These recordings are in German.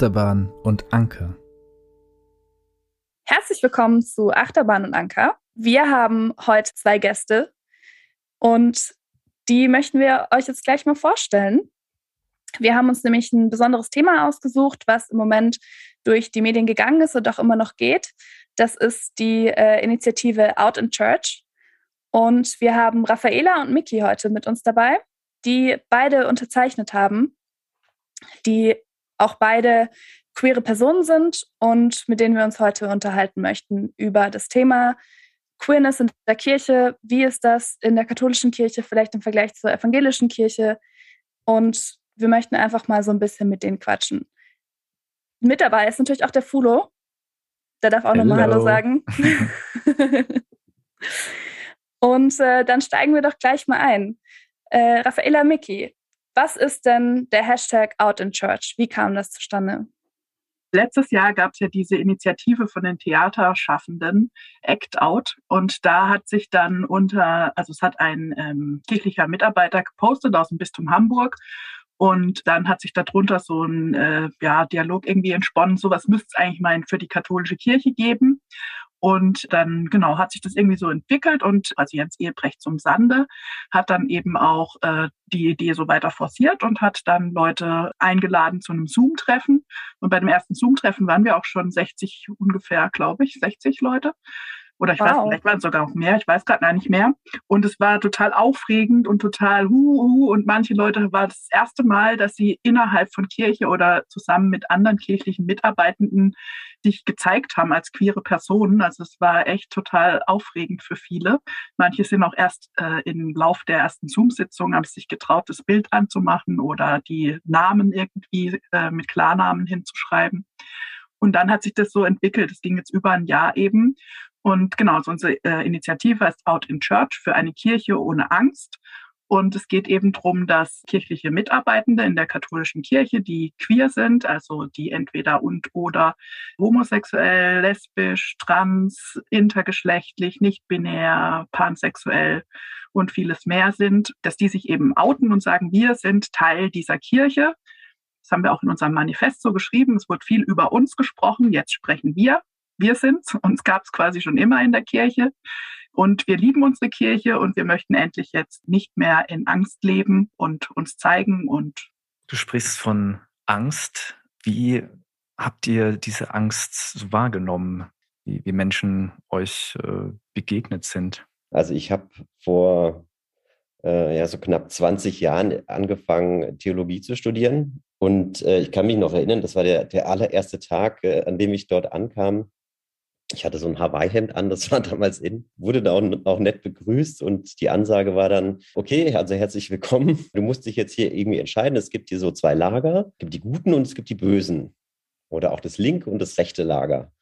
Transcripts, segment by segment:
Achterbahn und Anker. Herzlich willkommen zu Achterbahn und Anker. Wir haben heute zwei Gäste und die möchten wir euch jetzt gleich mal vorstellen. Wir haben uns nämlich ein besonderes Thema ausgesucht, was im Moment durch die Medien gegangen ist und auch immer noch geht. Das ist die äh, Initiative Out in Church. Und wir haben Raffaela und Miki heute mit uns dabei, die beide unterzeichnet haben, die auch beide queere Personen sind und mit denen wir uns heute unterhalten möchten über das Thema Queerness in der Kirche. Wie ist das in der katholischen Kirche vielleicht im Vergleich zur evangelischen Kirche? Und wir möchten einfach mal so ein bisschen mit denen quatschen. Mit dabei ist natürlich auch der Fulo. Der darf auch nochmal Hallo sagen. Und äh, dann steigen wir doch gleich mal ein. Äh, Raffaella Micki, was ist denn der Hashtag Out in Church? Wie kam das zustande? Letztes Jahr gab es ja diese Initiative von den Theaterschaffenden, Act Out. Und da hat sich dann unter, also es hat ein ähm, kirchlicher Mitarbeiter gepostet aus dem Bistum Hamburg. Und dann hat sich darunter so ein äh, ja, Dialog irgendwie entsponnen. Sowas müsste es eigentlich mal für die katholische Kirche geben. Und dann, genau, hat sich das irgendwie so entwickelt und also Jens Ehebrecht zum Sande hat dann eben auch äh, die Idee so weiter forciert und hat dann Leute eingeladen zu einem Zoom-Treffen. Und bei dem ersten Zoom-Treffen waren wir auch schon 60 ungefähr, glaube ich, 60 Leute. Oder ich wow. weiß, vielleicht waren es sogar auch mehr, ich weiß gerade nicht mehr. Und es war total aufregend und total hu, hu. Und manche Leute war das erste Mal, dass sie innerhalb von Kirche oder zusammen mit anderen kirchlichen Mitarbeitenden sich gezeigt haben als queere Personen. Also es war echt total aufregend für viele. Manche sind auch erst äh, im Lauf der ersten Zoom-Sitzung, haben sich getraut, das Bild anzumachen oder die Namen irgendwie äh, mit Klarnamen hinzuschreiben. Und dann hat sich das so entwickelt. Es ging jetzt über ein Jahr eben. Und genau, so unsere äh, Initiative heißt Out in Church für eine Kirche ohne Angst. Und es geht eben darum, dass kirchliche Mitarbeitende in der katholischen Kirche, die queer sind, also die entweder und oder homosexuell, lesbisch, trans, intergeschlechtlich, nicht binär, pansexuell und vieles mehr sind, dass die sich eben outen und sagen, wir sind Teil dieser Kirche. Das haben wir auch in unserem Manifest so geschrieben. Es wird viel über uns gesprochen. Jetzt sprechen wir wir sind. Uns gab es quasi schon immer in der Kirche. Und wir lieben unsere Kirche und wir möchten endlich jetzt nicht mehr in Angst leben und uns zeigen und. Du sprichst von Angst. Wie habt ihr diese Angst so wahrgenommen, wie, wie Menschen euch äh, begegnet sind? Also ich habe vor äh, ja, so knapp 20 Jahren angefangen, Theologie zu studieren. Und äh, ich kann mich noch erinnern, das war der, der allererste Tag, äh, an dem ich dort ankam ich hatte so ein Hawaii-Hemd an, das war damals in, wurde da auch, auch, nett begrüßt und die Ansage war dann, okay, also herzlich willkommen. Du musst dich jetzt hier irgendwie entscheiden. Es gibt hier so zwei Lager. Es gibt die Guten und es gibt die Bösen. Oder auch das linke und das rechte Lager.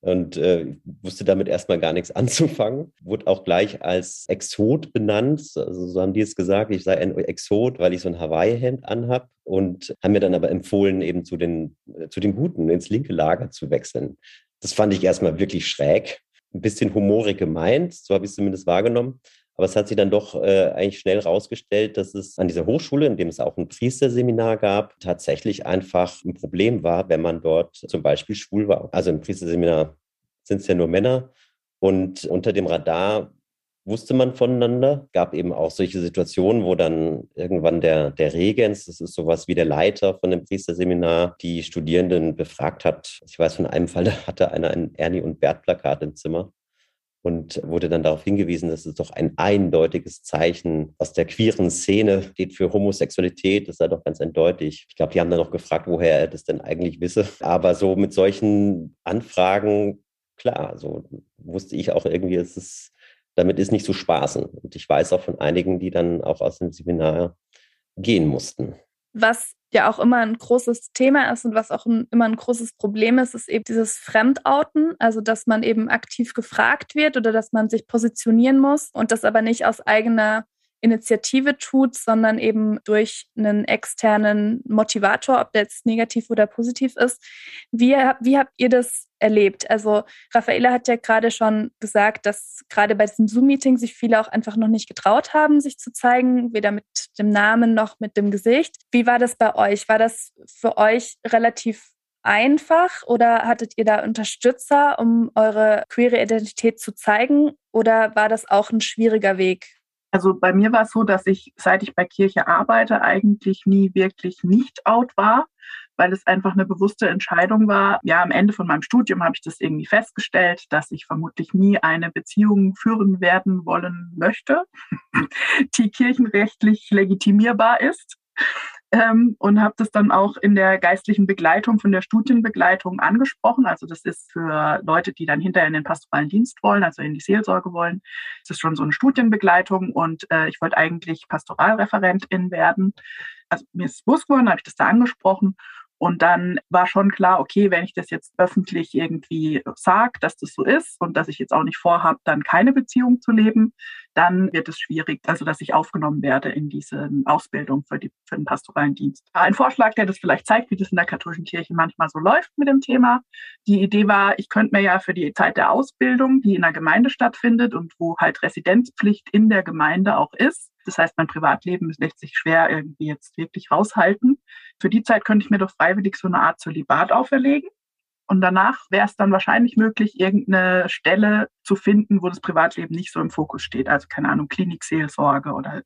Und äh, wusste damit erstmal gar nichts anzufangen. Wurde auch gleich als Exot benannt. Also so haben die es gesagt, ich sei ein Exot, weil ich so ein Hawaii-Hemd anhab. Und haben mir dann aber empfohlen, eben zu den, zu den Guten, ins linke Lager zu wechseln. Das fand ich erstmal wirklich schräg. Ein bisschen humorig gemeint, so habe ich es zumindest wahrgenommen. Aber es hat sich dann doch äh, eigentlich schnell herausgestellt, dass es an dieser Hochschule, in dem es auch ein Priesterseminar gab, tatsächlich einfach ein Problem war, wenn man dort zum Beispiel schwul war. Also im Priesterseminar sind es ja nur Männer. Und unter dem Radar wusste man voneinander. Gab eben auch solche Situationen, wo dann irgendwann der, der Regens, das ist sowas wie der Leiter von dem Priesterseminar, die Studierenden befragt hat. Ich weiß von einem Fall, da hatte einer ein Ernie und Bert Plakat im Zimmer und wurde dann darauf hingewiesen, dass es doch ein eindeutiges Zeichen aus der queeren Szene steht für Homosexualität. Das sei doch ganz eindeutig. Ich glaube, die haben dann noch gefragt, woher er das denn eigentlich wisse. Aber so mit solchen Anfragen, klar, so wusste ich auch irgendwie, es ist damit ist nicht zu spaßen. Und ich weiß auch von einigen, die dann auch aus dem Seminar gehen mussten. Was ja auch immer ein großes Thema ist und was auch ein, immer ein großes Problem ist, ist eben dieses Fremdouten, also dass man eben aktiv gefragt wird oder dass man sich positionieren muss und das aber nicht aus eigener Initiative tut, sondern eben durch einen externen Motivator, ob der jetzt negativ oder positiv ist. Wie, wie habt ihr das erlebt? Also Raffaela hat ja gerade schon gesagt, dass gerade bei diesem Zoom-Meeting sich viele auch einfach noch nicht getraut haben, sich zu zeigen, weder mit dem Namen noch mit dem Gesicht. Wie war das bei euch? War das für euch relativ einfach oder hattet ihr da Unterstützer, um eure queere Identität zu zeigen? Oder war das auch ein schwieriger Weg? Also bei mir war es so, dass ich, seit ich bei Kirche arbeite, eigentlich nie wirklich nicht out war, weil es einfach eine bewusste Entscheidung war. Ja, am Ende von meinem Studium habe ich das irgendwie festgestellt, dass ich vermutlich nie eine Beziehung führen werden wollen möchte, die kirchenrechtlich legitimierbar ist ähm, und habe das dann auch in der geistlichen Begleitung von der Studienbegleitung angesprochen. Also das ist für Leute, die dann hinterher in den pastoralen Dienst wollen, also in die Seelsorge wollen. Das ist schon so eine Studienbegleitung und äh, ich wollte eigentlich Pastoralreferentin werden. Also mir ist bewusst geworden, habe ich das da angesprochen und dann war schon klar, okay, wenn ich das jetzt öffentlich irgendwie sage, dass das so ist und dass ich jetzt auch nicht vorhabe, dann keine Beziehung zu leben, dann wird es schwierig, also dass ich aufgenommen werde in diese Ausbildung für, die, für den pastoralen Dienst. Ein Vorschlag, der das vielleicht zeigt, wie das in der katholischen Kirche manchmal so läuft mit dem Thema. Die Idee war, ich könnte mir ja für die Zeit der Ausbildung, die in der Gemeinde stattfindet und wo halt Residenzpflicht in der Gemeinde auch ist, das heißt, mein Privatleben lässt sich schwer irgendwie jetzt wirklich raushalten. Für die Zeit könnte ich mir doch freiwillig so eine Art Zölibat auferlegen. Und danach wäre es dann wahrscheinlich möglich, irgendeine Stelle zu finden, wo das Privatleben nicht so im Fokus steht. Also keine Ahnung, Klinikseelsorge oder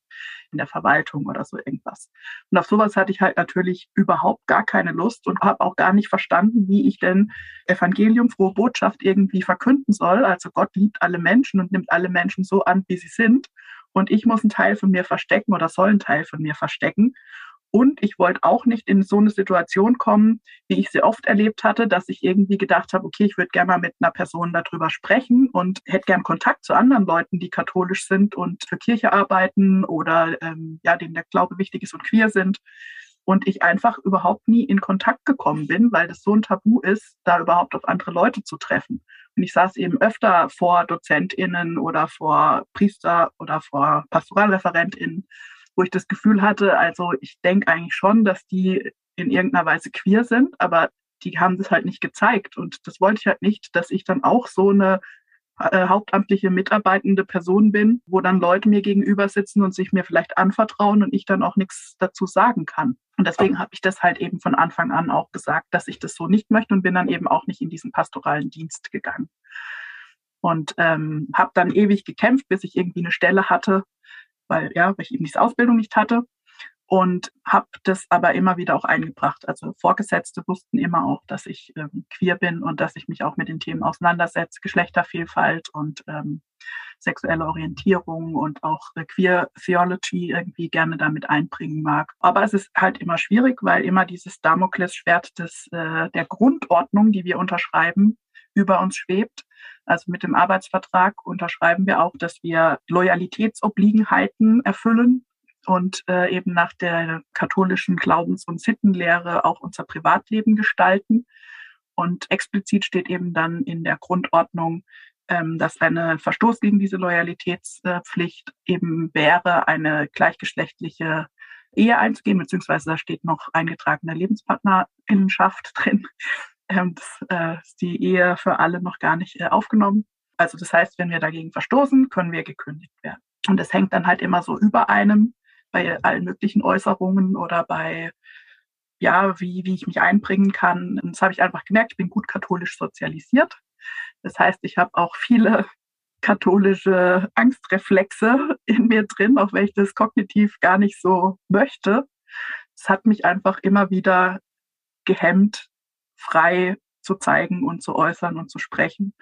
in der Verwaltung oder so irgendwas. Und auf sowas hatte ich halt natürlich überhaupt gar keine Lust und habe auch gar nicht verstanden, wie ich denn Evangelium, frohe Botschaft irgendwie verkünden soll. Also Gott liebt alle Menschen und nimmt alle Menschen so an, wie sie sind und ich muss einen Teil von mir verstecken oder soll einen Teil von mir verstecken. Und ich wollte auch nicht in so eine Situation kommen, wie ich sie oft erlebt hatte, dass ich irgendwie gedacht habe, okay, ich würde gerne mal mit einer Person darüber sprechen und hätte gern Kontakt zu anderen Leuten, die katholisch sind und für Kirche arbeiten oder ähm, ja, denen der Glaube wichtig ist und queer sind. Und ich einfach überhaupt nie in Kontakt gekommen bin, weil das so ein Tabu ist, da überhaupt auf andere Leute zu treffen. Und ich saß eben öfter vor DozentInnen oder vor Priester oder vor PastoralreferentInnen, wo ich das Gefühl hatte, also ich denke eigentlich schon, dass die in irgendeiner Weise queer sind, aber die haben das halt nicht gezeigt. Und das wollte ich halt nicht, dass ich dann auch so eine äh, hauptamtliche mitarbeitende Person bin, wo dann Leute mir gegenüber sitzen und sich mir vielleicht anvertrauen und ich dann auch nichts dazu sagen kann. Und deswegen habe ich das halt eben von Anfang an auch gesagt, dass ich das so nicht möchte und bin dann eben auch nicht in diesen pastoralen Dienst gegangen. Und ähm, habe dann ewig gekämpft, bis ich irgendwie eine Stelle hatte, weil ja, weil ich eben diese Ausbildung nicht hatte und habe das aber immer wieder auch eingebracht. Also Vorgesetzte wussten immer auch, dass ich ähm, queer bin und dass ich mich auch mit den Themen auseinandersetze, Geschlechtervielfalt und ähm, sexuelle Orientierung und auch äh, Queer Theology irgendwie gerne damit einbringen mag. Aber es ist halt immer schwierig, weil immer dieses Damoklesschwert des, äh, der Grundordnung, die wir unterschreiben, über uns schwebt. Also mit dem Arbeitsvertrag unterschreiben wir auch, dass wir Loyalitätsobliegenheiten erfüllen und äh, eben nach der katholischen Glaubens- und Sittenlehre auch unser Privatleben gestalten. Und explizit steht eben dann in der Grundordnung, ähm, dass eine Verstoß gegen diese Loyalitätspflicht eben wäre, eine gleichgeschlechtliche Ehe einzugehen, beziehungsweise da steht noch eingetragene Lebenspartnerinnenschaft drin. Ähm, das äh, ist die Ehe für alle noch gar nicht äh, aufgenommen. Also das heißt, wenn wir dagegen verstoßen, können wir gekündigt werden. Und das hängt dann halt immer so über einem bei allen möglichen Äußerungen oder bei, ja, wie, wie ich mich einbringen kann. Das habe ich einfach gemerkt, ich bin gut katholisch sozialisiert. Das heißt, ich habe auch viele katholische Angstreflexe in mir drin, auch wenn ich das kognitiv gar nicht so möchte. Es hat mich einfach immer wieder gehemmt, frei zu zeigen und zu äußern und zu sprechen,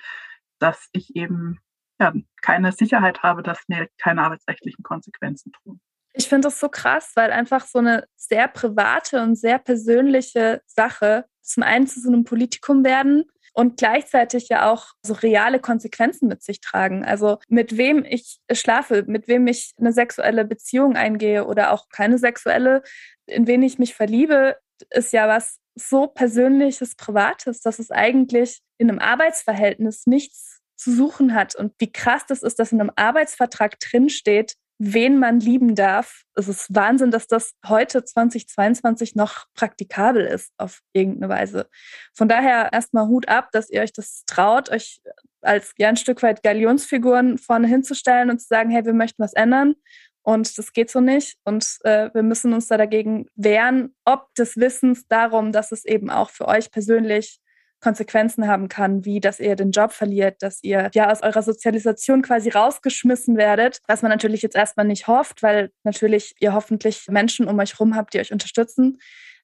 dass ich eben ja, keine Sicherheit habe, dass mir keine arbeitsrechtlichen Konsequenzen drohen. Ich finde das so krass, weil einfach so eine sehr private und sehr persönliche Sache zum einen zu so einem Politikum werden und gleichzeitig ja auch so reale Konsequenzen mit sich tragen. Also mit wem ich schlafe, mit wem ich eine sexuelle Beziehung eingehe oder auch keine sexuelle, in wen ich mich verliebe, ist ja was so persönliches, privates, dass es eigentlich in einem Arbeitsverhältnis nichts zu suchen hat. Und wie krass das ist, dass in einem Arbeitsvertrag drinsteht, wen man lieben darf. Es ist Wahnsinn, dass das heute 2022 noch praktikabel ist auf irgendeine Weise. Von daher erstmal Hut ab, dass ihr euch das traut, euch als ja ein Stück weit Galionsfiguren vorne hinzustellen und zu sagen, hey, wir möchten was ändern. Und das geht so nicht. Und äh, wir müssen uns da dagegen wehren, ob des Wissens darum, dass es eben auch für euch persönlich Konsequenzen haben kann, wie dass ihr den Job verliert, dass ihr ja aus eurer Sozialisation quasi rausgeschmissen werdet, was man natürlich jetzt erstmal nicht hofft, weil natürlich ihr hoffentlich Menschen um euch herum habt, die euch unterstützen.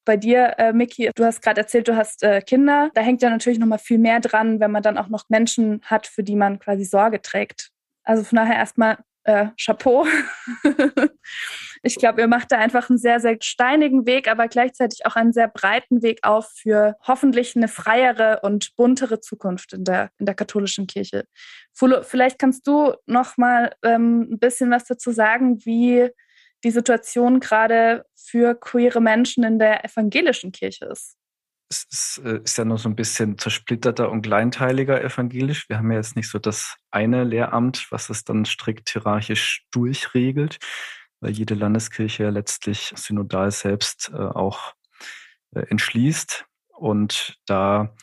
Bei dir, äh, Miki, du hast gerade erzählt, du hast äh, Kinder. Da hängt ja natürlich noch mal viel mehr dran, wenn man dann auch noch Menschen hat, für die man quasi Sorge trägt. Also von daher erstmal äh, Chapeau. ich glaube, ihr macht da einfach einen sehr, sehr steinigen Weg, aber gleichzeitig auch einen sehr breiten Weg auf für hoffentlich eine freiere und buntere Zukunft in der, in der katholischen Kirche. Fulo, vielleicht kannst du noch mal ähm, ein bisschen was dazu sagen, wie die Situation gerade für queere Menschen in der evangelischen Kirche ist es ist, äh, ist ja noch so ein bisschen zersplitterter und kleinteiliger evangelisch. Wir haben ja jetzt nicht so das eine Lehramt, was es dann strikt hierarchisch durchregelt, weil jede Landeskirche letztlich synodal selbst äh, auch äh, entschließt. Und da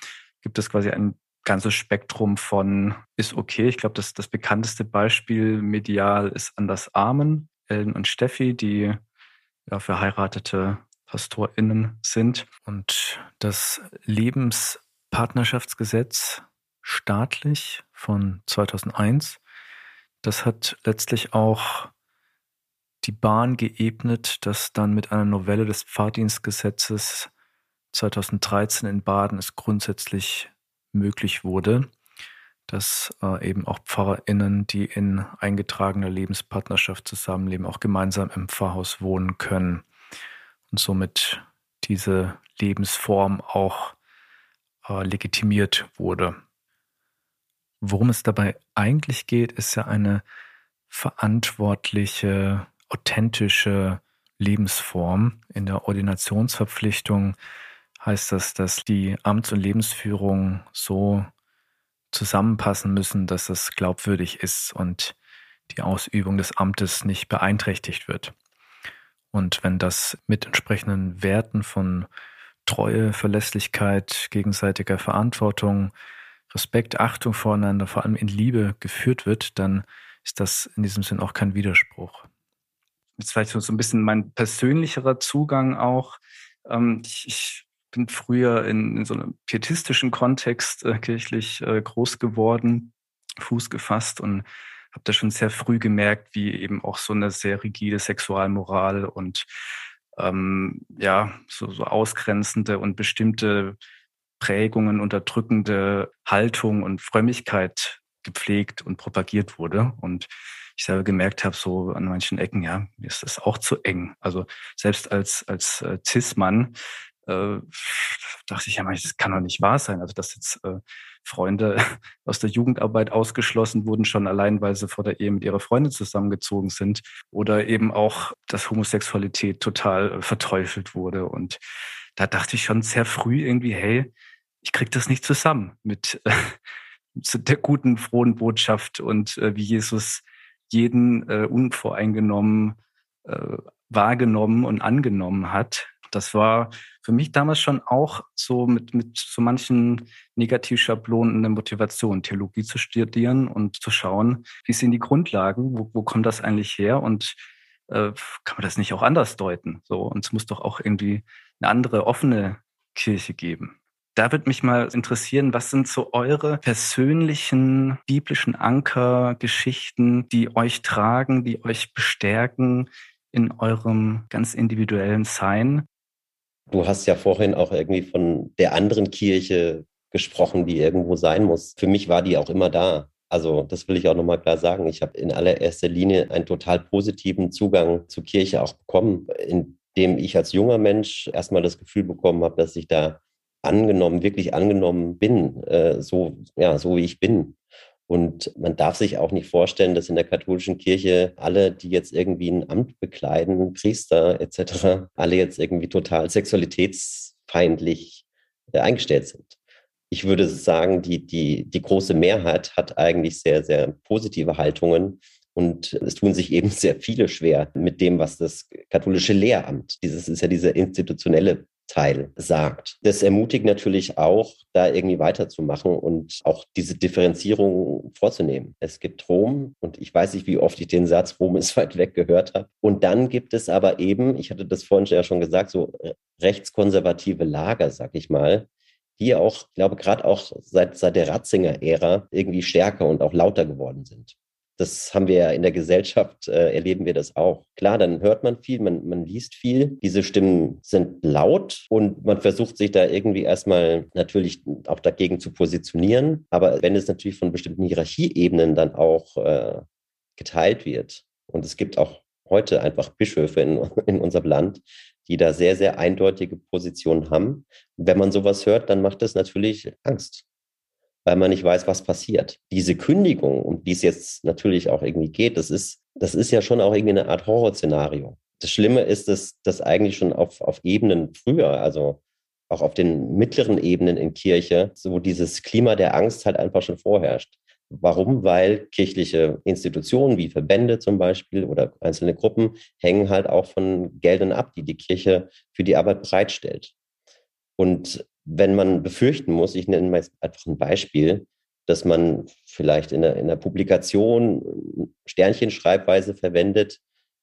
gibt es quasi ein ganzes Spektrum von ist okay. Ich glaube, das, das bekannteste Beispiel medial ist Anders Armen, Ellen und Steffi, die ja, verheiratete PastorInnen sind. Und das Lebenspartnerschaftsgesetz staatlich von 2001, das hat letztlich auch die Bahn geebnet, dass dann mit einer Novelle des Pfarrdienstgesetzes 2013 in Baden es grundsätzlich möglich wurde, dass äh, eben auch PfarrerInnen, die in eingetragener Lebenspartnerschaft zusammenleben, auch gemeinsam im Pfarrhaus wohnen können und somit diese Lebensform auch äh, legitimiert wurde. Worum es dabei eigentlich geht, ist ja eine verantwortliche, authentische Lebensform. In der Ordinationsverpflichtung heißt das, dass die Amts- und Lebensführung so zusammenpassen müssen, dass es glaubwürdig ist und die Ausübung des Amtes nicht beeinträchtigt wird. Und wenn das mit entsprechenden Werten von Treue, Verlässlichkeit, gegenseitiger Verantwortung, Respekt, Achtung voreinander, vor allem in Liebe geführt wird, dann ist das in diesem Sinn auch kein Widerspruch. Jetzt vielleicht so ein bisschen mein persönlicherer Zugang auch. Ähm, ich, ich bin früher in, in, so einem pietistischen Kontext äh, kirchlich äh, groß geworden, Fuß gefasst und habe da schon sehr früh gemerkt, wie eben auch so eine sehr rigide Sexualmoral und ähm, ja, so, so ausgrenzende und bestimmte Prägungen, unterdrückende Haltung und Frömmigkeit gepflegt und propagiert wurde. Und ich selber gemerkt habe, so an manchen Ecken, ja, mir ist das auch zu eng. Also selbst als, als äh, Cis-Mann äh, dachte ich ja, das kann doch nicht wahr sein. Also dass jetzt äh, Freunde aus der Jugendarbeit ausgeschlossen wurden, schon allein, weil sie vor der Ehe mit ihrer Freundin zusammengezogen sind. Oder eben auch, dass Homosexualität total äh, verteufelt wurde. Und da dachte ich schon sehr früh irgendwie, hey, ich krieg das nicht zusammen mit äh, der guten, frohen Botschaft und äh, wie Jesus jeden äh, unvoreingenommen äh, wahrgenommen und angenommen hat das war für mich damals schon auch so mit, mit so manchen Negativschablonen eine Motivation, Theologie zu studieren und zu schauen, wie sind die Grundlagen, wo, wo kommt das eigentlich her und äh, kann man das nicht auch anders deuten? So, und es muss doch auch irgendwie eine andere offene Kirche geben. Da würde mich mal interessieren, was sind so eure persönlichen biblischen Ankergeschichten, die euch tragen, die euch bestärken in eurem ganz individuellen Sein? Du hast ja vorhin auch irgendwie von der anderen Kirche gesprochen, die irgendwo sein muss. Für mich war die auch immer da. Also das will ich auch nochmal klar sagen. Ich habe in allererster Linie einen total positiven Zugang zur Kirche auch bekommen, indem ich als junger Mensch erstmal das Gefühl bekommen habe, dass ich da angenommen, wirklich angenommen bin, äh, so, ja, so wie ich bin. Und man darf sich auch nicht vorstellen, dass in der katholischen Kirche alle, die jetzt irgendwie ein Amt bekleiden, Priester etc., alle jetzt irgendwie total sexualitätsfeindlich äh, eingestellt sind. Ich würde sagen, die, die, die große Mehrheit hat eigentlich sehr, sehr positive Haltungen. Und es tun sich eben sehr viele schwer mit dem, was das katholische Lehramt, dieses ist ja dieser institutionelle Teil sagt. Das ermutigt natürlich auch, da irgendwie weiterzumachen und auch diese Differenzierung vorzunehmen. Es gibt Rom und ich weiß nicht, wie oft ich den Satz Rom ist weit weg gehört habe. Und dann gibt es aber eben, ich hatte das vorhin ja schon gesagt, so rechtskonservative Lager, sag ich mal, die auch, ich glaube, gerade auch seit, seit der Ratzinger-Ära irgendwie stärker und auch lauter geworden sind. Das haben wir ja in der Gesellschaft, äh, erleben wir das auch. Klar, dann hört man viel, man, man liest viel. Diese Stimmen sind laut und man versucht sich da irgendwie erstmal natürlich auch dagegen zu positionieren. Aber wenn es natürlich von bestimmten Hierarchieebenen dann auch äh, geteilt wird und es gibt auch heute einfach Bischöfe in, in unserem Land, die da sehr, sehr eindeutige Positionen haben. Wenn man sowas hört, dann macht das natürlich Angst weil man nicht weiß, was passiert. Diese Kündigung, um die es jetzt natürlich auch irgendwie geht, das ist, das ist ja schon auch irgendwie eine Art Horrorszenario. Das Schlimme ist, dass das eigentlich schon auf, auf Ebenen früher, also auch auf den mittleren Ebenen in Kirche, so dieses Klima der Angst halt einfach schon vorherrscht. Warum? Weil kirchliche Institutionen wie Verbände zum Beispiel oder einzelne Gruppen hängen halt auch von Geldern ab, die die Kirche für die Arbeit bereitstellt. Und wenn man befürchten muss, ich nenne mal einfach ein Beispiel, dass man vielleicht in der, in der Publikation Sternchenschreibweise verwendet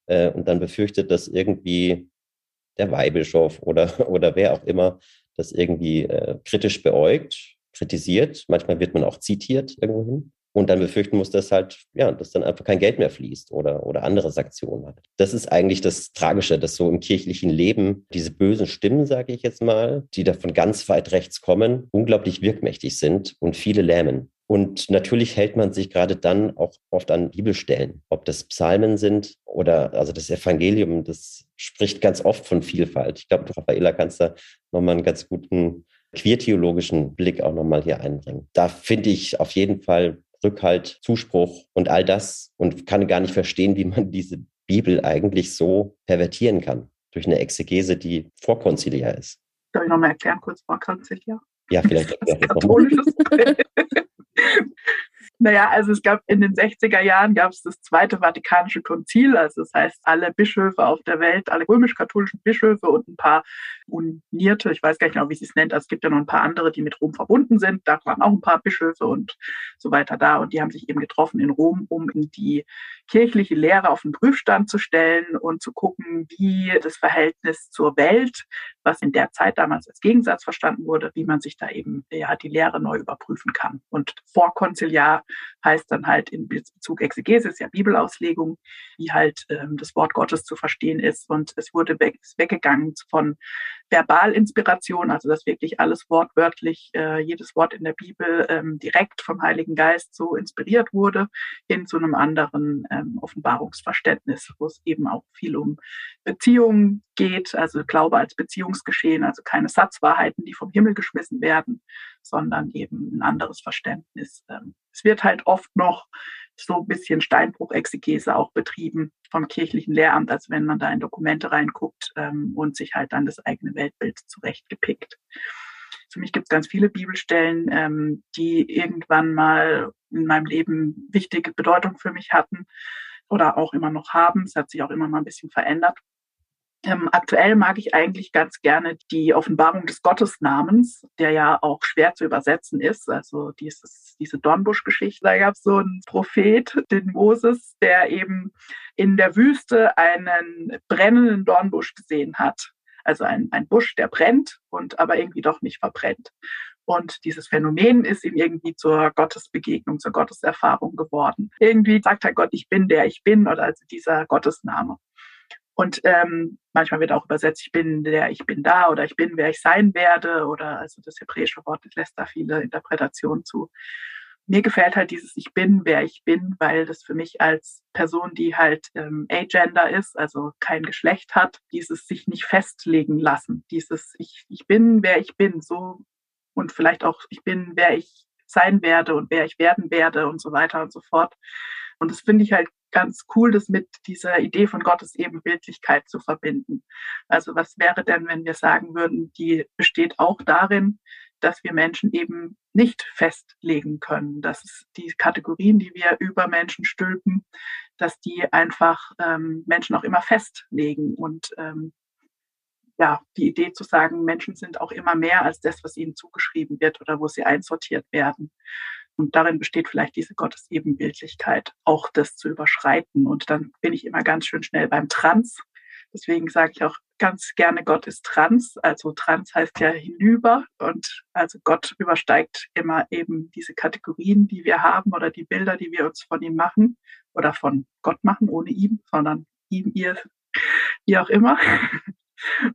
äh, und dann befürchtet, dass irgendwie der Weihbischof oder, oder wer auch immer das irgendwie äh, kritisch beäugt, kritisiert. Manchmal wird man auch zitiert irgendwohin und dann befürchten muss, dass halt, ja, dass dann einfach kein Geld mehr fließt oder, oder andere Sanktionen hat. Das ist eigentlich das Tragische, dass so im kirchlichen Leben diese bösen Stimmen, sage ich jetzt mal, die da von ganz weit rechts kommen, unglaublich wirkmächtig sind und viele lähmen. Und natürlich hält man sich gerade dann auch oft an Bibelstellen, ob das Psalmen sind oder also das Evangelium, das spricht ganz oft von Vielfalt. Ich glaube, Raffaella kannst da nochmal einen ganz guten queertheologischen Blick auch nochmal hier einbringen. Da finde ich auf jeden Fall Rückhalt, Zuspruch und all das und kann gar nicht verstehen, wie man diese Bibel eigentlich so pervertieren kann durch eine Exegese, die vorkonziliar ist. Soll ich nochmal erklären, kurz vorkonziliar? Ja, vielleicht. Das katholisches Naja, also es gab in den 60er Jahren gab es das Zweite Vatikanische Konzil, also das heißt alle Bischöfe auf der Welt, alle römisch-katholischen Bischöfe und ein paar unierte, ich weiß gar nicht genau, wie sie es nennt, also es gibt ja noch ein paar andere, die mit Rom verbunden sind, da waren auch ein paar Bischöfe und so weiter da. Und die haben sich eben getroffen in Rom, um die kirchliche Lehre auf den Prüfstand zu stellen und zu gucken, wie das Verhältnis zur Welt, was in der Zeit damals als Gegensatz verstanden wurde, wie man sich da eben ja die Lehre neu überprüfen kann. Und vorkonziliar heißt dann halt in Bezug Exegesis, ja Bibelauslegung, wie halt ähm, das Wort Gottes zu verstehen ist. Und es wurde weg, weggegangen von Verbalinspiration, also dass wirklich alles wortwörtlich, äh, jedes Wort in der Bibel ähm, direkt vom Heiligen Geist so inspiriert wurde, hin zu einem anderen ähm, Offenbarungsverständnis, wo es eben auch viel um Beziehungen geht, also Glaube als Beziehungsgeschehen, also keine Satzwahrheiten, die vom Himmel geschmissen werden, sondern eben ein anderes Verständnis. Ähm, es wird halt oft noch so ein bisschen Steinbruch-Exegese auch betrieben vom kirchlichen Lehramt, als wenn man da in Dokumente reinguckt ähm, und sich halt dann das eigene Weltbild zurechtgepickt. Für mich gibt es ganz viele Bibelstellen, ähm, die irgendwann mal in meinem Leben wichtige Bedeutung für mich hatten oder auch immer noch haben. Es hat sich auch immer mal ein bisschen verändert. Ähm, aktuell mag ich eigentlich ganz gerne die Offenbarung des Gottesnamens, der ja auch schwer zu übersetzen ist. Also dieses, diese Dornbusch-Geschichte, da gab es so einen Prophet, den Moses, der eben in der Wüste einen brennenden Dornbusch gesehen hat. Also ein, ein Busch, der brennt und aber irgendwie doch nicht verbrennt. Und dieses Phänomen ist ihm irgendwie zur Gottesbegegnung, zur Gotteserfahrung geworden. Irgendwie sagt er Gott, ich bin der ich bin oder also dieser Gottesname. Und ähm, manchmal wird auch übersetzt, ich bin der, ich bin da oder ich bin, wer ich sein werde oder also das hebräische Wort lässt da viele Interpretationen zu. Mir gefällt halt dieses Ich bin, wer ich bin, weil das für mich als Person, die halt ähm, agender ist, also kein Geschlecht hat, dieses sich nicht festlegen lassen, dieses Ich, ich bin, wer ich bin, so und vielleicht auch ich bin, wer ich sein werde und wer ich werden werde und so weiter und so fort. Und das finde ich halt ganz cool, das mit dieser Idee von Gottes Ebenbildlichkeit zu verbinden. Also was wäre denn, wenn wir sagen würden, die besteht auch darin, dass wir Menschen eben nicht festlegen können, dass die Kategorien, die wir über Menschen stülpen, dass die einfach ähm, Menschen auch immer festlegen und ähm, ja, die Idee zu sagen, Menschen sind auch immer mehr als das, was ihnen zugeschrieben wird oder wo sie einsortiert werden. Und darin besteht vielleicht diese Gottesebenbildlichkeit, auch das zu überschreiten. Und dann bin ich immer ganz schön schnell beim Trans. Deswegen sage ich auch ganz gerne, Gott ist trans. Also trans heißt ja hinüber. Und also Gott übersteigt immer eben diese Kategorien, die wir haben oder die Bilder, die wir uns von ihm machen oder von Gott machen, ohne ihm, sondern ihm, ihr, wie auch immer.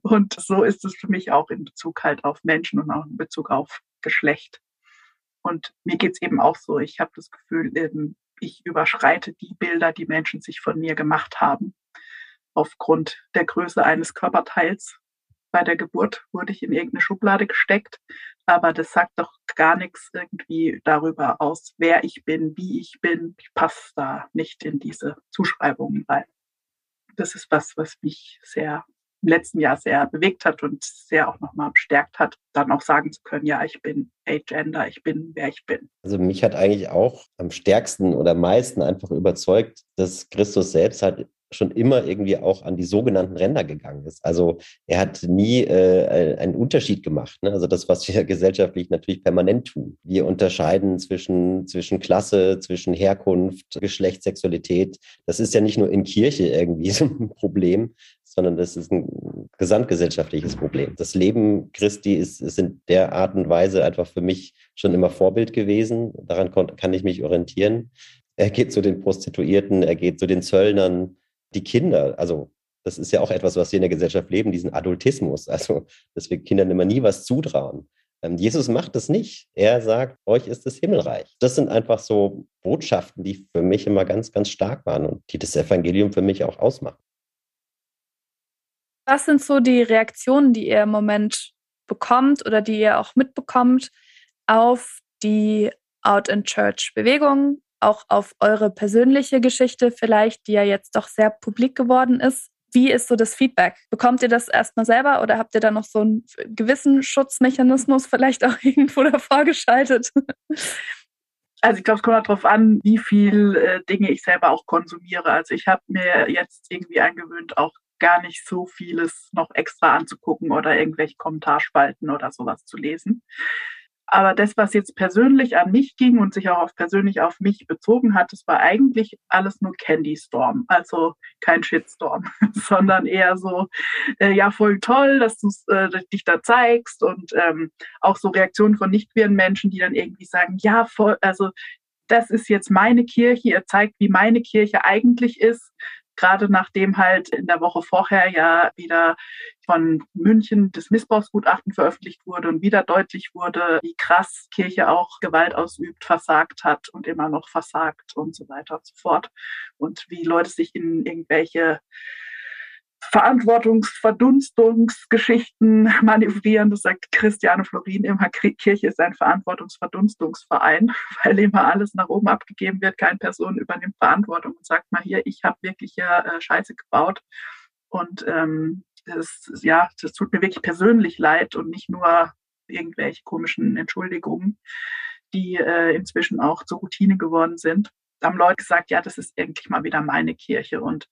Und so ist es für mich auch in Bezug halt auf Menschen und auch in Bezug auf Geschlecht. Und mir geht's eben auch so. Ich habe das Gefühl, ich überschreite die Bilder, die Menschen sich von mir gemacht haben. Aufgrund der Größe eines Körperteils bei der Geburt wurde ich in irgendeine Schublade gesteckt. Aber das sagt doch gar nichts irgendwie darüber aus, wer ich bin, wie ich bin. Ich passe da nicht in diese Zuschreibungen rein. Das ist was, was mich sehr im letzten Jahr sehr bewegt hat und sehr auch nochmal bestärkt hat, dann auch sagen zu können, ja, ich bin Agender, ich bin, wer ich bin. Also mich hat eigentlich auch am stärksten oder meisten einfach überzeugt, dass Christus selbst halt schon immer irgendwie auch an die sogenannten Ränder gegangen ist. Also er hat nie äh, einen Unterschied gemacht. Ne? Also das, was wir gesellschaftlich natürlich permanent tun. Wir unterscheiden zwischen, zwischen Klasse, zwischen Herkunft, Geschlecht, Sexualität. Das ist ja nicht nur in Kirche irgendwie so ein Problem, sondern das ist ein gesamtgesellschaftliches Problem. Das Leben Christi ist, ist in der Art und Weise einfach für mich schon immer Vorbild gewesen. Daran kann ich mich orientieren. Er geht zu den Prostituierten, er geht zu den Zöllnern, die Kinder. Also das ist ja auch etwas, was wir in der Gesellschaft leben, diesen Adultismus. Also, dass wir Kindern immer nie was zutrauen. Ähm, Jesus macht das nicht. Er sagt, euch ist das Himmelreich. Das sind einfach so Botschaften, die für mich immer ganz, ganz stark waren und die das Evangelium für mich auch ausmachen. Was sind so die Reaktionen, die ihr im Moment bekommt oder die ihr auch mitbekommt auf die Out in Church Bewegung, auch auf eure persönliche Geschichte vielleicht, die ja jetzt doch sehr publik geworden ist? Wie ist so das Feedback? Bekommt ihr das erstmal selber oder habt ihr da noch so einen gewissen Schutzmechanismus vielleicht auch irgendwo davor geschaltet? Also ich glaube, es kommt darauf an, wie viel äh, Dinge ich selber auch konsumiere. Also ich habe mir jetzt irgendwie angewöhnt, auch gar nicht so vieles noch extra anzugucken oder irgendwelche Kommentarspalten oder sowas zu lesen. Aber das, was jetzt persönlich an mich ging und sich auch persönlich auf mich bezogen hat, das war eigentlich alles nur Candy Storm. Also kein Shitstorm, sondern eher so, äh, ja, voll toll, dass du äh, dich da zeigst und ähm, auch so Reaktionen von nicht-queeren Menschen, die dann irgendwie sagen, ja, voll, also das ist jetzt meine Kirche, ihr zeigt, wie meine Kirche eigentlich ist gerade nachdem halt in der Woche vorher ja wieder von München das Missbrauchsgutachten veröffentlicht wurde und wieder deutlich wurde, wie krass Kirche auch Gewalt ausübt, versagt hat und immer noch versagt und so weiter und so fort. Und wie Leute sich in irgendwelche Verantwortungsverdunstungsgeschichten manövrieren. Das sagt Christiane Florin immer, Kirche ist ein Verantwortungsverdunstungsverein, weil immer alles nach oben abgegeben wird. Keine Person übernimmt Verantwortung und sagt mal hier, ich habe wirklich ja äh, Scheiße gebaut. Und ähm, das, ja, das tut mir wirklich persönlich leid und nicht nur irgendwelche komischen Entschuldigungen, die äh, inzwischen auch zur Routine geworden sind. Da haben Leute gesagt, ja, das ist endlich mal wieder meine Kirche. Und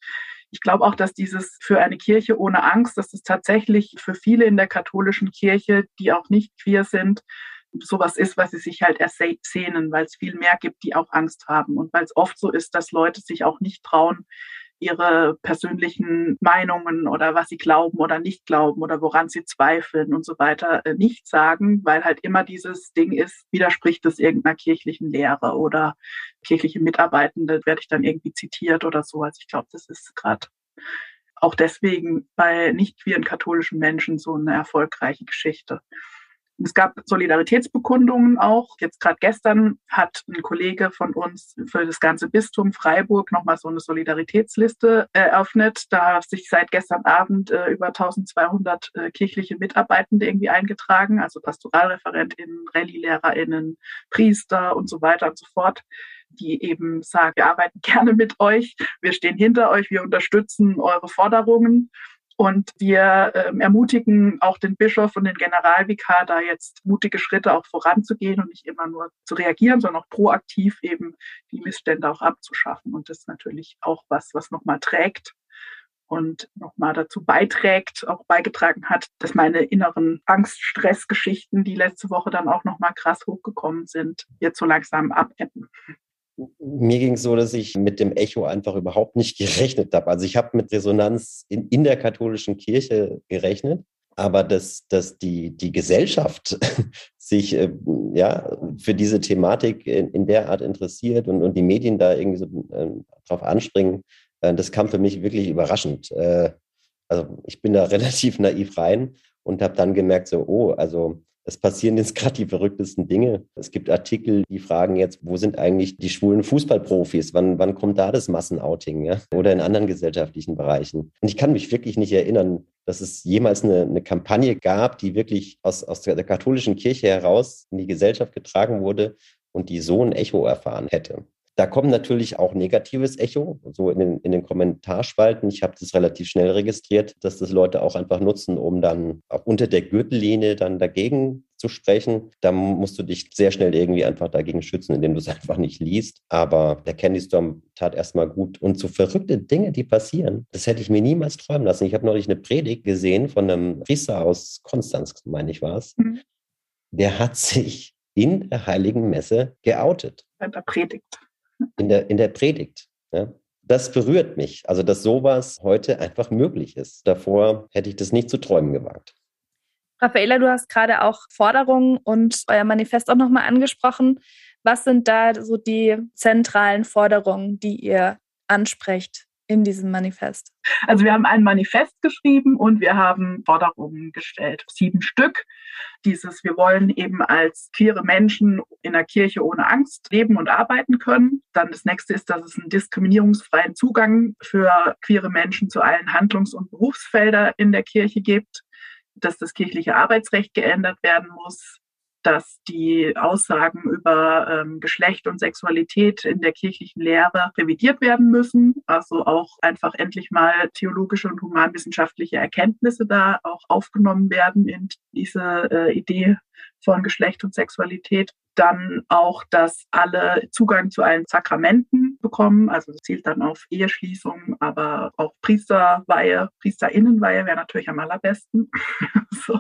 ich glaube auch, dass dieses für eine Kirche ohne Angst, dass es tatsächlich für viele in der katholischen Kirche, die auch nicht queer sind, sowas ist, was sie sich halt ersehnen, weil es viel mehr gibt, die auch Angst haben. Und weil es oft so ist, dass Leute sich auch nicht trauen, ihre persönlichen Meinungen oder was sie glauben oder nicht glauben oder woran sie zweifeln und so weiter äh, nicht sagen, weil halt immer dieses Ding ist, widerspricht es irgendeiner kirchlichen Lehre oder kirchliche Mitarbeitende werde ich dann irgendwie zitiert oder so. Also ich glaube, das ist gerade auch deswegen bei nicht queeren katholischen Menschen so eine erfolgreiche Geschichte. Es gab Solidaritätsbekundungen auch. Jetzt gerade gestern hat ein Kollege von uns für das ganze Bistum Freiburg nochmal so eine Solidaritätsliste eröffnet. Da haben sich seit gestern Abend äh, über 1200 äh, kirchliche Mitarbeitende irgendwie eingetragen, also Pastoralreferentinnen, Rallye-LehrerInnen, Priester und so weiter und so fort die eben sagen, wir arbeiten gerne mit euch, wir stehen hinter euch, wir unterstützen eure Forderungen. Und wir ähm, ermutigen auch den Bischof und den Generalvikar, da jetzt mutige Schritte auch voranzugehen und nicht immer nur zu reagieren, sondern auch proaktiv eben die Missstände auch abzuschaffen. Und das ist natürlich auch was, was nochmal trägt und nochmal dazu beiträgt, auch beigetragen hat, dass meine inneren Angst-Stress-Geschichten, die letzte Woche dann auch nochmal krass hochgekommen sind, jetzt so langsam abebben. Mir ging es so, dass ich mit dem Echo einfach überhaupt nicht gerechnet habe. Also ich habe mit Resonanz in, in der katholischen Kirche gerechnet, aber dass, dass die, die Gesellschaft sich äh, ja, für diese Thematik in, in, der Art interessiert und, und die Medien da irgendwie so äh, drauf anspringen, äh, das kam für mich wirklich überraschend. Äh, also ich bin da relativ naiv rein und habe dann gemerkt, so, oh, also es passieren jetzt gerade die verrücktesten Dinge. Es gibt Artikel, die fragen jetzt, wo sind eigentlich die schwulen Fußballprofis? Wann, wann kommt da das Massenouting? Ja? Oder in anderen gesellschaftlichen Bereichen. Und ich kann mich wirklich nicht erinnern, dass es jemals eine, eine Kampagne gab, die wirklich aus, aus der, der katholischen Kirche heraus in die Gesellschaft getragen wurde und die so ein Echo erfahren hätte. Da kommt natürlich auch negatives Echo, so in den, in den Kommentarspalten. Ich habe das relativ schnell registriert, dass das Leute auch einfach nutzen, um dann auch unter der Gürtellinie dann dagegen zu sprechen. Da musst du dich sehr schnell irgendwie einfach dagegen schützen, indem du es einfach nicht liest. Aber der Candy Storm tat erstmal gut. Und so verrückte Dinge, die passieren, das hätte ich mir niemals träumen lassen. Ich habe neulich eine Predigt gesehen von einem Priester aus Konstanz, meine ich war es. Mhm. Der hat sich in der Heiligen Messe geoutet. Bei der Predigt in der, in der Predigt. Ja? Das berührt mich, also dass sowas heute einfach möglich ist. Davor hätte ich das nicht zu träumen gewagt. Raffaela, du hast gerade auch Forderungen und euer Manifest auch nochmal angesprochen. Was sind da so die zentralen Forderungen, die ihr ansprecht in diesem Manifest? Also wir haben ein Manifest geschrieben und wir haben Forderungen gestellt, sieben Stück. Dieses, wir wollen eben als queere Menschen in der Kirche ohne Angst leben und arbeiten können. Dann das nächste ist, dass es einen diskriminierungsfreien Zugang für queere Menschen zu allen Handlungs- und Berufsfeldern in der Kirche gibt dass das kirchliche Arbeitsrecht geändert werden muss, dass die Aussagen über ähm, Geschlecht und Sexualität in der kirchlichen Lehre revidiert werden müssen. Also auch einfach endlich mal theologische und humanwissenschaftliche Erkenntnisse da auch aufgenommen werden in diese äh, Idee von Geschlecht und Sexualität. Dann auch, dass alle Zugang zu allen Sakramenten bekommen. Also das zielt dann auf Eheschließung, aber auch Priesterweihe, Priesterinnenweihe wäre natürlich am allerbesten. so.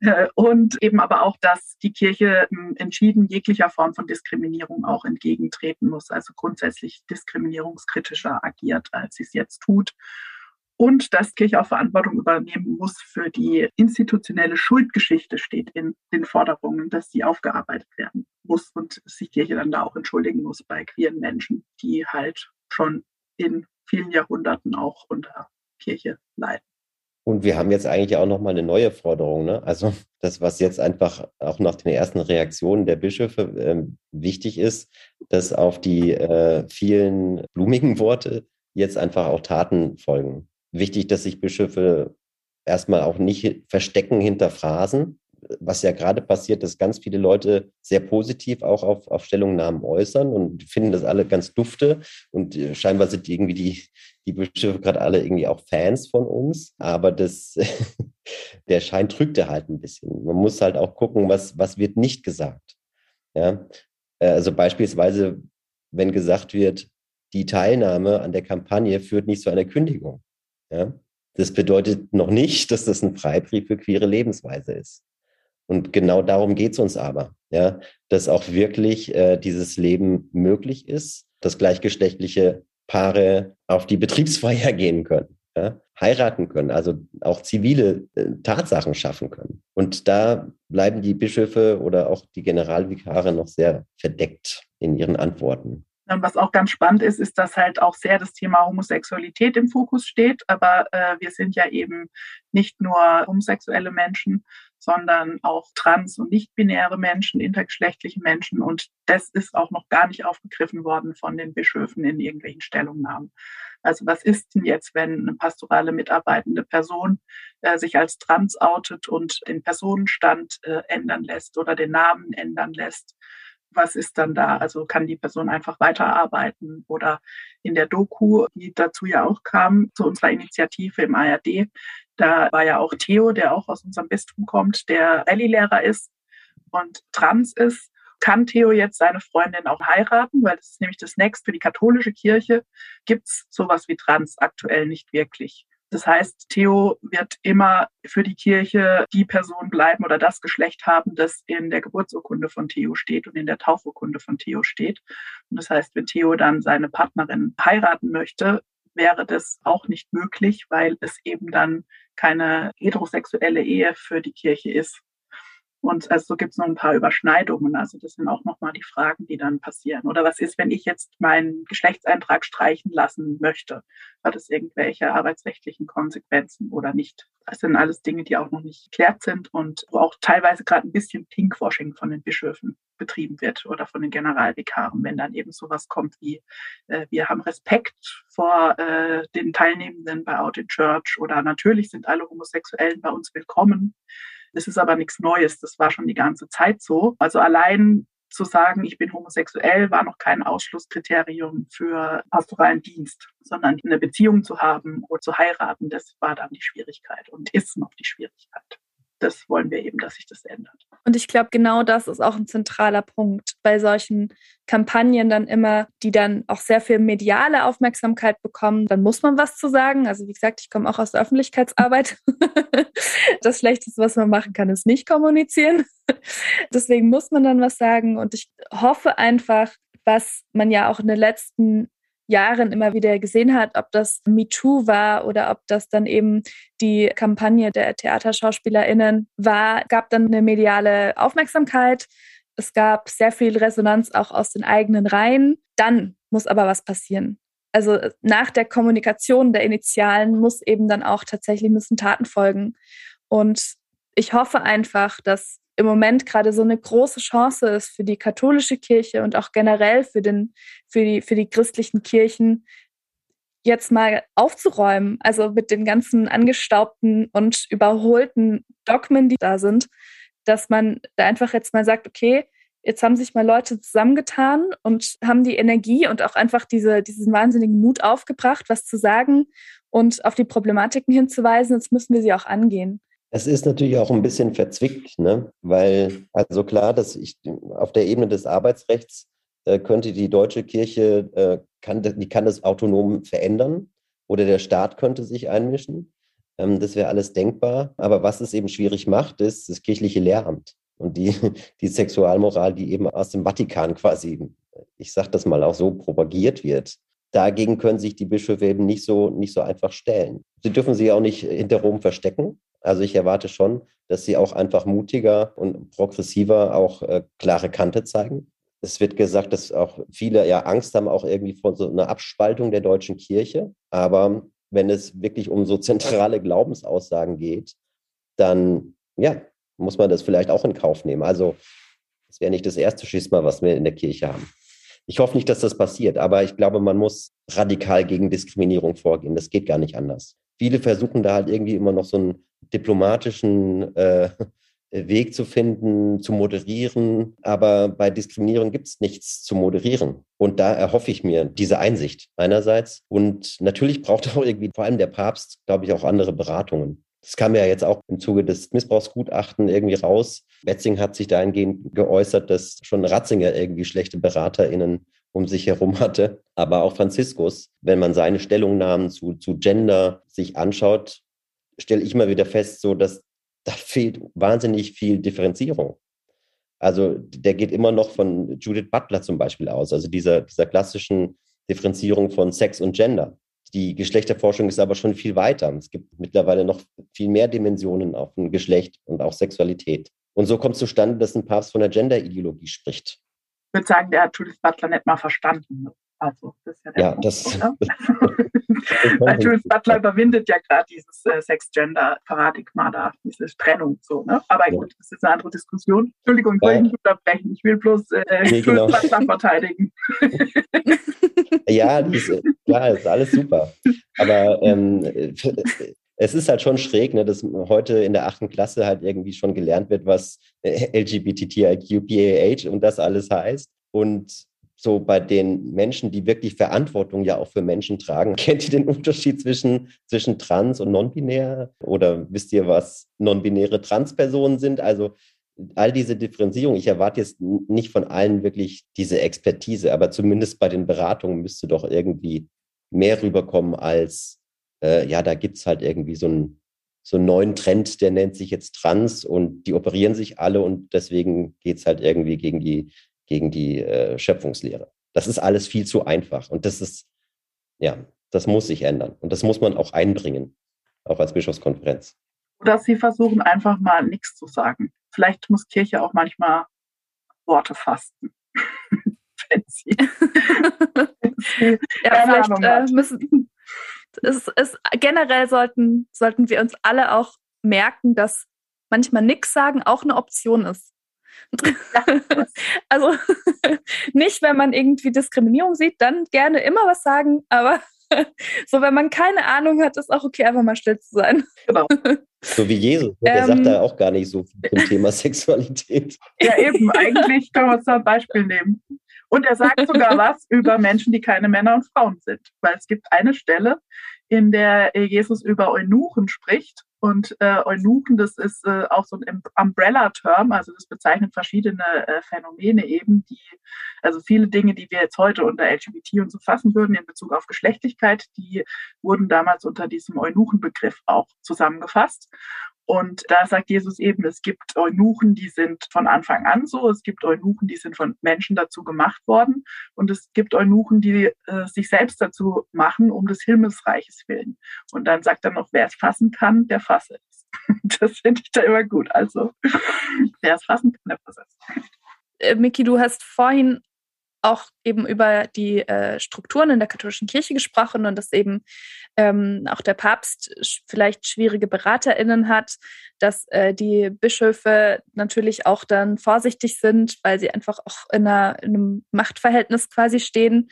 Äh, und eben aber auch, dass die Kirche hm, entschieden jeglicher Form von Diskriminierung auch entgegentreten muss. Also grundsätzlich diskriminierungskritischer agiert, als sie es jetzt tut und dass Kirche auch Verantwortung übernehmen muss für die institutionelle Schuldgeschichte, steht in den Forderungen, dass die aufgearbeitet werden muss und sich Kirche dann da auch entschuldigen muss bei queeren Menschen, die halt schon in vielen Jahrhunderten auch unter Kirche leiden. Und wir haben jetzt eigentlich auch nochmal eine neue Forderung. Ne? Also das, was jetzt einfach auch nach den ersten Reaktionen der Bischöfe äh, wichtig ist, dass auf die äh, vielen blumigen Worte jetzt einfach auch Taten folgen wichtig, dass sich Bischöfe erstmal auch nicht verstecken hinter Phrasen, was ja gerade passiert, dass ganz viele Leute sehr positiv auch auf, auf Stellungnahmen äußern und finden das alle ganz dufte. Und äh, scheinbar sind irgendwie die, die Bischöfe gerade alle irgendwie auch Fans von uns. Aber das, der Schein trügt er halt ein bisschen. Man muss halt auch gucken, was, was wird nicht gesagt. Ja? Äh, also beispielsweise, wenn gesagt wird, die Teilnahme an der Kampagne führt nicht zu einer Kündigung. Ja? Das bedeutet noch nicht, dass das ein Freibrief für queere Lebensweise ist. Und genau darum geht es uns aber, ja, dass auch wirklich äh, dieses Leben möglich ist, dass gleichgeschlechtliche Paare auf die Betriebsfeier gehen können, ja, heiraten können, also auch zivile äh, Tatsachen schaffen können. Und da bleiben die Bischöfe oder auch die Generalvikare noch sehr verdeckt in ihren Antworten. Was auch ganz spannend ist, ist, dass halt auch sehr das Thema Homosexualität im Fokus steht. Aber äh, wir sind ja eben nicht nur homosexuelle Menschen, sondern auch trans- und nicht-binäre Menschen, intergeschlechtliche Menschen. Und das ist auch noch gar nicht aufgegriffen worden von den Bischöfen in irgendwelchen Stellungnahmen. Also was ist denn jetzt, wenn eine pastorale mitarbeitende Person äh, sich als trans outet und den Personenstand äh, ändern lässt oder den Namen ändern lässt? Was ist dann da? Also kann die Person einfach weiterarbeiten oder in der Doku, die dazu ja auch kam, zu unserer Initiative im ARD, da war ja auch Theo, der auch aus unserem Bistum kommt, der Rallye-Lehrer ist und trans ist kann Theo jetzt seine Freundin auch heiraten, weil das ist nämlich das nächste. Für die katholische Kirche gibt es sowas wie Trans aktuell nicht wirklich. Das heißt, Theo wird immer für die Kirche die Person bleiben oder das Geschlecht haben, das in der Geburtsurkunde von Theo steht und in der Taufurkunde von Theo steht. Und das heißt, wenn Theo dann seine Partnerin heiraten möchte, wäre das auch nicht möglich, weil es eben dann keine heterosexuelle Ehe für die Kirche ist. Und also so gibt es noch ein paar Überschneidungen. Also das sind auch nochmal die Fragen, die dann passieren. Oder was ist, wenn ich jetzt meinen Geschlechtseintrag streichen lassen möchte? Hat es irgendwelche arbeitsrechtlichen Konsequenzen oder nicht? Das sind alles Dinge, die auch noch nicht geklärt sind und wo auch teilweise gerade ein bisschen Pinkwashing von den Bischöfen betrieben wird oder von den Generalvikaren, wenn dann eben sowas kommt wie, äh, wir haben Respekt vor äh, den Teilnehmenden bei Out in Church oder natürlich sind alle Homosexuellen bei uns willkommen. Das ist aber nichts Neues. Das war schon die ganze Zeit so. Also allein zu sagen, ich bin homosexuell, war noch kein Ausschlusskriterium für pastoralen Dienst, sondern eine Beziehung zu haben oder zu heiraten, das war dann die Schwierigkeit und ist noch die Schwierigkeit das wollen wir eben, dass sich das ändert. Und ich glaube, genau das ist auch ein zentraler Punkt bei solchen Kampagnen dann immer, die dann auch sehr viel mediale Aufmerksamkeit bekommen. Dann muss man was zu sagen. Also wie gesagt, ich komme auch aus der Öffentlichkeitsarbeit. das Schlechteste, was man machen kann, ist nicht kommunizieren. Deswegen muss man dann was sagen. Und ich hoffe einfach, was man ja auch in den letzten Jahren immer wieder gesehen hat, ob das MeToo war oder ob das dann eben die Kampagne der TheaterschauspielerInnen war, gab dann eine mediale Aufmerksamkeit. Es gab sehr viel Resonanz auch aus den eigenen Reihen. Dann muss aber was passieren. Also nach der Kommunikation der Initialen muss eben dann auch tatsächlich müssen Taten folgen. Und ich hoffe einfach, dass im Moment gerade so eine große Chance ist für die katholische Kirche und auch generell für, den, für, die, für die christlichen Kirchen, jetzt mal aufzuräumen, also mit den ganzen angestaubten und überholten Dogmen, die da sind, dass man da einfach jetzt mal sagt, okay, jetzt haben sich mal Leute zusammengetan und haben die Energie und auch einfach diese, diesen wahnsinnigen Mut aufgebracht, was zu sagen und auf die Problematiken hinzuweisen. Jetzt müssen wir sie auch angehen. Es ist natürlich auch ein bisschen verzwickt, ne? weil, also klar, dass ich auf der Ebene des Arbeitsrechts äh, könnte die deutsche Kirche, äh, kann, die kann das autonom verändern oder der Staat könnte sich einmischen. Ähm, das wäre alles denkbar. Aber was es eben schwierig macht, ist das kirchliche Lehramt und die, die Sexualmoral, die eben aus dem Vatikan quasi, ich sage das mal auch so, propagiert wird. Dagegen können sich die Bischöfe eben nicht so, nicht so einfach stellen. Sie dürfen sich auch nicht hinter Rom verstecken. Also ich erwarte schon, dass sie auch einfach mutiger und progressiver auch äh, klare Kante zeigen. Es wird gesagt, dass auch viele ja Angst haben, auch irgendwie vor so einer Abspaltung der deutschen Kirche. Aber wenn es wirklich um so zentrale Glaubensaussagen geht, dann ja, muss man das vielleicht auch in Kauf nehmen. Also es wäre nicht das erste Schisma, was wir in der Kirche haben. Ich hoffe nicht, dass das passiert, aber ich glaube, man muss radikal gegen Diskriminierung vorgehen. Das geht gar nicht anders. Viele versuchen da halt irgendwie immer noch so einen diplomatischen äh, Weg zu finden, zu moderieren. Aber bei Diskriminierung gibt es nichts zu moderieren. Und da erhoffe ich mir diese Einsicht einerseits. Und natürlich braucht auch irgendwie vor allem der Papst, glaube ich, auch andere Beratungen. Das kam ja jetzt auch im Zuge des Missbrauchsgutachten irgendwie raus. Wetzing hat sich dahingehend geäußert, dass schon Ratzinger irgendwie schlechte BeraterInnen um sich herum hatte. Aber auch Franziskus, wenn man seine Stellungnahmen zu, zu Gender sich anschaut, stelle ich immer wieder fest, so dass da fehlt wahnsinnig viel Differenzierung. Also der geht immer noch von Judith Butler zum Beispiel aus, also dieser, dieser klassischen Differenzierung von Sex und Gender. Die Geschlechterforschung ist aber schon viel weiter. Es gibt mittlerweile noch viel mehr Dimensionen auf ein Geschlecht und auch Sexualität. Und so kommt zustande, dass ein Papst von der Gender-Ideologie spricht. Ich würde sagen, der hat Judith Butler nicht mal verstanden. Also, das ist ja der ja, Punkt, das, Weil Judith Butler überwindet ja gerade dieses äh, Sex-Gender-Paradigma da, diese Trennung so. Ne? Aber gut, das ist eine andere Diskussion. Entschuldigung, ich will ja. nicht unterbrechen. Ich will bloß äh, nee, Judith genau. Butler verteidigen. ja, das, klar, ist alles super. Aber ähm, es ist halt schon schräg, ne, dass heute in der achten Klasse halt irgendwie schon gelernt wird, was LGBTIQ, und das alles heißt. Und so bei den Menschen, die wirklich Verantwortung ja auch für Menschen tragen. Kennt ihr den Unterschied zwischen, zwischen trans und non-binär? Oder wisst ihr, was non-binäre Transpersonen sind? Also all diese Differenzierung, ich erwarte jetzt nicht von allen wirklich diese Expertise, aber zumindest bei den Beratungen müsste doch irgendwie mehr rüberkommen als, äh, ja, da gibt es halt irgendwie so einen, so einen neuen Trend, der nennt sich jetzt Trans und die operieren sich alle und deswegen geht es halt irgendwie gegen die, gegen die äh, Schöpfungslehre. Das ist alles viel zu einfach und das ist, ja, das muss sich ändern und das muss man auch einbringen, auch als Bischofskonferenz. Dass sie versuchen, einfach mal nichts zu sagen. Vielleicht muss Kirche auch manchmal Worte fasten. ja, vielleicht äh, müssen es, es, generell sollten, sollten wir uns alle auch merken, dass manchmal nichts sagen auch eine Option ist. Also nicht, wenn man irgendwie Diskriminierung sieht, dann gerne immer was sagen, aber so, wenn man keine Ahnung hat, ist auch okay, einfach mal still zu sein. Genau. So wie Jesus, der ähm, sagt da auch gar nicht so viel zum Thema Sexualität. Ja, eben, eigentlich können wir uns da ein Beispiel nehmen. Und er sagt sogar was über Menschen, die keine Männer und Frauen sind. Weil es gibt eine Stelle, in der Jesus über Eunuchen spricht. Und äh, Eunuchen, das ist äh, auch so ein Umbrella-Term, also das bezeichnet verschiedene äh, Phänomene eben, die, also viele Dinge, die wir jetzt heute unter LGBT und so fassen würden in Bezug auf Geschlechtlichkeit, die wurden damals unter diesem Eunuchenbegriff auch zusammengefasst. Und da sagt Jesus eben, es gibt Eunuchen, die sind von Anfang an so, es gibt Eunuchen, die sind von Menschen dazu gemacht worden und es gibt Eunuchen, die äh, sich selbst dazu machen, um des Himmelsreiches willen. Und dann sagt er noch, wer es fassen kann, der fasse es. Das finde ich da immer gut. Also, wer es fassen kann, der fasse es. Äh, Miki, du hast vorhin auch eben über die äh, Strukturen in der katholischen Kirche gesprochen und dass eben ähm, auch der Papst vielleicht schwierige BeraterInnen hat, dass äh, die Bischöfe natürlich auch dann vorsichtig sind, weil sie einfach auch in, einer, in einem Machtverhältnis quasi stehen.